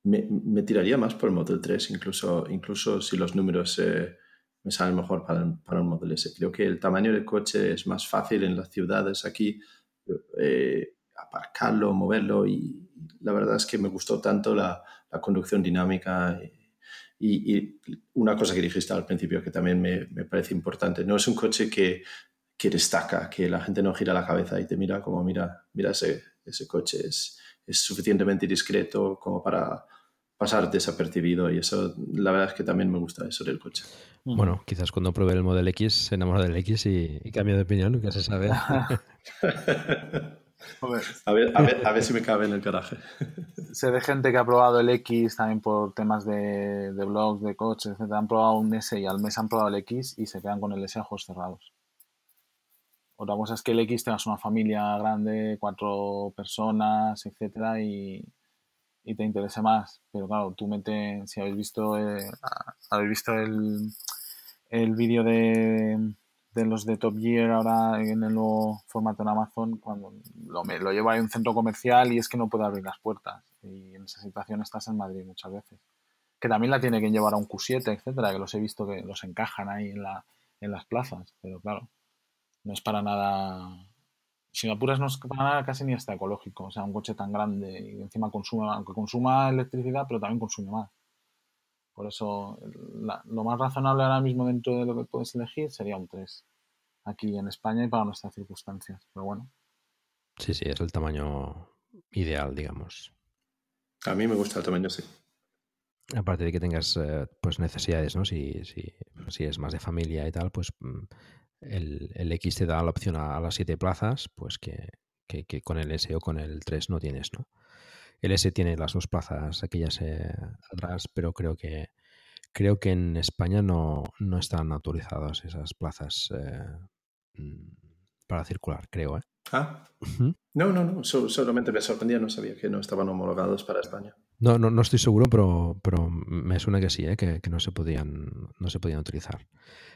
me, tiraría más por el Model 3, incluso, incluso si los números eh, me salen mejor para, para, un Model S. Creo que el tamaño del coche es más fácil en las ciudades aquí, eh, aparcarlo, moverlo y la verdad es que me gustó tanto la, conducción dinámica y, una cosa que dijiste al principio que también me, me parece importante, no es un coche que, que, destaca, que la gente no gira la cabeza y te mira como mira, mira ese, ese coche, es, es suficientemente discreto como para pasar desapercibido y eso la verdad es que también me gusta eso del coche. Bueno, quizás cuando pruebe el Model X se enamora del X y, y cambia de opinión, nunca se sabe. a, ver, a, ver, a ver si me cabe en el garaje. Se ve gente que ha probado el X también por temas de, de blogs, de coches, etc. Han probado un S y al mes han probado el X y se quedan con el S a ojos cerrados. Otra cosa es que el X tengas una familia grande, cuatro personas, etcétera, y, y te interese más. Pero claro, tú mete, si habéis visto, eh, habéis visto el, el vídeo de, de, los de Top Gear ahora en el nuevo formato en Amazon, cuando lo, lo llevo a un centro comercial y es que no puedo abrir las puertas. Y en esa situación estás en Madrid muchas veces. Que también la tiene que llevar a un Q7, etcétera, que los he visto que los encajan ahí en, la, en las plazas. Pero claro, no es para nada si apuras no es para nada casi ni hasta ecológico. O sea, un coche tan grande y encima consume, aunque consuma electricidad, pero también consume más. Por eso, lo más razonable ahora mismo dentro de lo que puedes elegir sería un 3. Aquí en España y para nuestras circunstancias. Pero bueno. Sí, sí, es el tamaño ideal, digamos. A mí me gusta el tamaño, sí. Aparte de que tengas eh, pues necesidades, ¿no? Si, si, si, es más de familia y tal, pues mm, el, el, X te da la opción a, a las 7 plazas, pues que, que, que, con el S o con el 3 no tienes, ¿no? El S tiene las dos plazas aquellas eh, atrás, pero creo que creo que en España no, no están autorizadas esas plazas eh, mm, para circular, creo. ¿eh? Ah, no, no, no, solamente me sorprendía, no sabía que no estaban homologados para España. No, no, no estoy seguro, pero, pero me suena que sí, ¿eh? que, que, no se podían no se podían utilizar.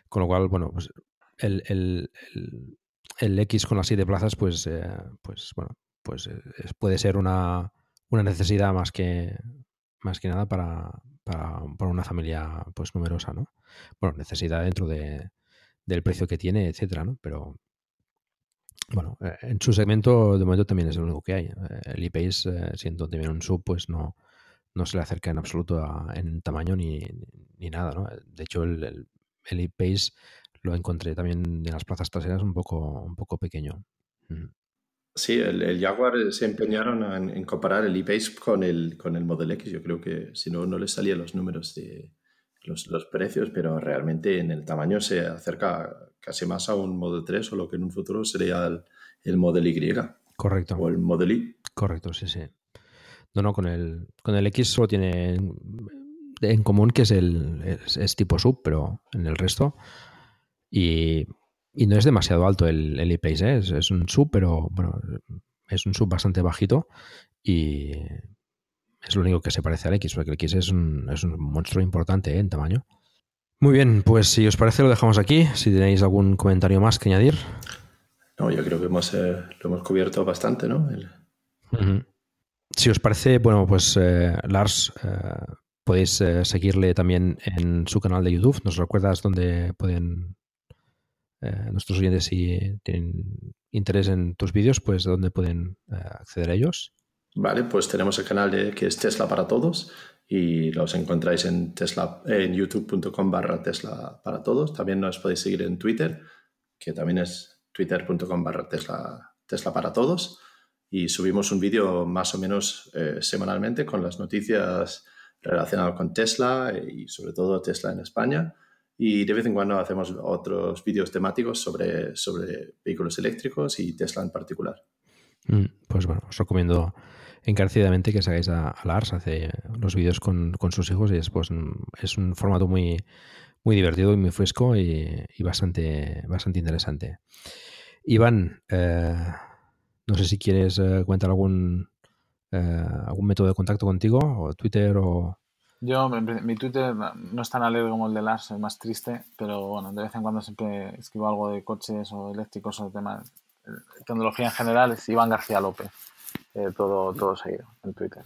Con lo cual, bueno, pues el, el, el, el, X con las siete plazas, pues, eh, pues bueno, pues eh, puede ser una, una, necesidad más que, más que nada para, para, para, una familia pues numerosa, ¿no? Bueno, necesidad dentro de, del precio que tiene, etcétera, ¿no? Pero bueno, eh, en su segmento de momento también es el único que hay. El ePace, siendo también un sub, pues no, no se le acerca en absoluto en tamaño ni, ni, nada, ¿no? De hecho, el, el, el lo encontré también en las plazas traseras un poco, un poco pequeño. Sí, el, el Jaguar se empeñaron en, en, comparar el e-Pace con el, con el Model X. Yo creo que si no, no les salían los números de los, los, precios, pero realmente en el tamaño se acerca casi más a un Model 3 o lo que en un futuro sería el, el Model Y. Correcto. O el Model Y. Correcto, sí, sí. No, no, con el, con el X solo tiene en común que es el es, es tipo sub, pero en el resto y, y, no es demasiado alto el, el e-pace, ¿eh? es, es, un sub, pero bueno, es un sub bastante bajito y es lo único que se parece al X, porque el X es un, es un monstruo importante ¿eh? en tamaño. Muy bien, pues si os parece lo dejamos aquí. Si tenéis algún comentario más que añadir. No, yo creo que hemos, eh, lo hemos cubierto bastante, ¿no? El... Uh -huh. Si os parece, bueno, pues eh, Lars, podéis seguirle también en su canal de YouTube. ¿Nos recuerdas dónde pueden eh, nuestros oyentes si tienen interés en tus vídeos, pues dónde pueden eh, acceder a ellos. Vale, pues tenemos el canal de, que es Tesla para Todos y los encontráis en, Tesla, en youtube.com barra Tesla para todos. También nos podéis seguir en Twitter, que también es twitter.com barra Tesla, Tesla para todos. Y subimos un vídeo más o menos eh, semanalmente con las noticias relacionadas con Tesla y sobre todo Tesla en España. Y de vez en cuando hacemos otros vídeos temáticos sobre, sobre vehículos eléctricos y Tesla en particular. Mm, pues bueno, os recomiendo encarecidamente que hagáis a, Lars, hace los vídeos con, sus hijos y es, pues, es un formato muy, muy divertido y muy fresco y, bastante, bastante interesante. Iván, eh, no sé si quieres eh, comentar algún, eh, algún método de contacto contigo, o Twitter o... Yo, mi Twitter no es tan alegre como el de Lars, es más triste, pero bueno, de vez en cuando siempre escribo algo de coches o eléctricos o de temas, tecnología en general, es Iván García López. Eh, todo, todo seguido en Twitter.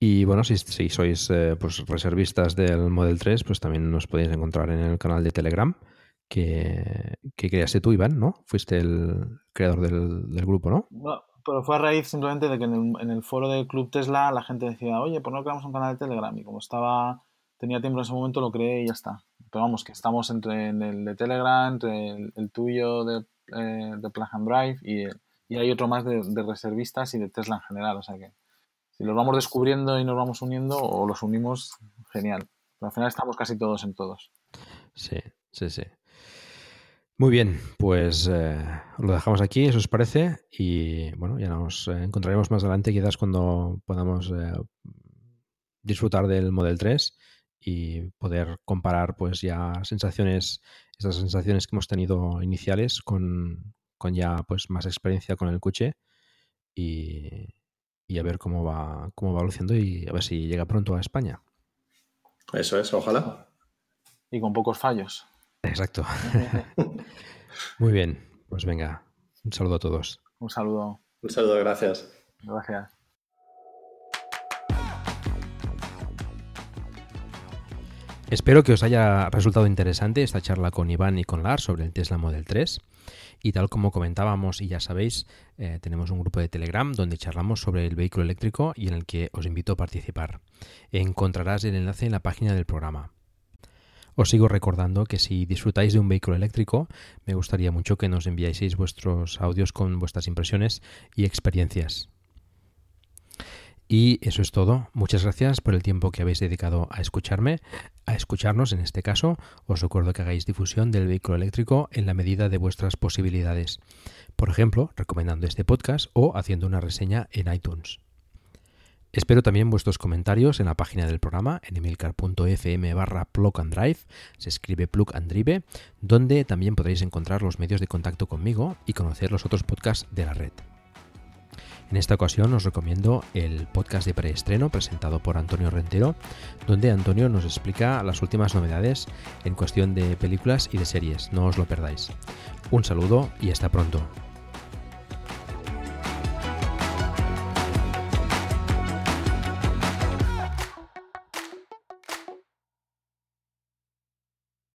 Y bueno, si, si sois eh, pues reservistas del Model 3, pues también nos podéis encontrar en el canal de Telegram que, que creaste tú, Iván, ¿no? Fuiste el creador del, grupo, ¿no? ¿no? Pero fue a raíz simplemente de que en el, foro del Club Tesla la gente decía, oye, ¿por no creamos un canal de Telegram? Y como estaba, tenía tiempo en ese momento, lo creé y ya está. Pero vamos, que estamos entre en el de Telegram, entre el, tuyo de, eh, de Plug Drive y y hay otro más de, reservistas y de Tesla en general. O sea que si los vamos descubriendo y nos vamos uniendo o los unimos, genial. Pero al final estamos casi todos en todos. Sí, sí, sí. Muy bien, pues eh, lo dejamos aquí, eso os parece, y bueno, ya nos eh, encontraremos más adelante, quizás cuando podamos eh, disfrutar del Model 3 y poder comparar pues ya sensaciones, esas sensaciones que hemos tenido iniciales con, con ya pues más experiencia con el coche y, a ver cómo va, cómo va luciendo y a ver si llega pronto a España. Eso es, ojalá. Y con pocos fallos. Exacto. Muy bien, pues venga, un saludo a todos. Un saludo. Un saludo, gracias. Gracias. Espero que os haya resultado interesante esta charla con Iván y con Lars sobre el Tesla Model 3. Y tal como comentábamos y ya sabéis, eh, tenemos un grupo de Telegram donde charlamos sobre el vehículo eléctrico y en el que os invito a participar. Encontrarás el enlace en la página del programa. Os sigo recordando que si disfrutáis de un vehículo eléctrico, me gustaría mucho que nos enviáis vuestros audios con vuestras impresiones y experiencias. Y eso es todo. Muchas gracias por el tiempo que habéis dedicado a escucharme, a escucharnos en este caso. Os recuerdo que hagáis difusión del vehículo eléctrico en la medida de vuestras posibilidades. Por ejemplo, recomendando este podcast o haciendo una reseña en iTunes. Espero también vuestros comentarios en la página del programa en emilcar.fm barra plug and drive, se escribe plug and drive, donde también podréis encontrar los medios de contacto conmigo y conocer los otros podcasts de la red. En esta ocasión os recomiendo el podcast de preestreno presentado por Antonio Rentero, donde Antonio nos explica las últimas novedades en cuestión de películas y de series. No os lo perdáis. Un saludo y hasta pronto.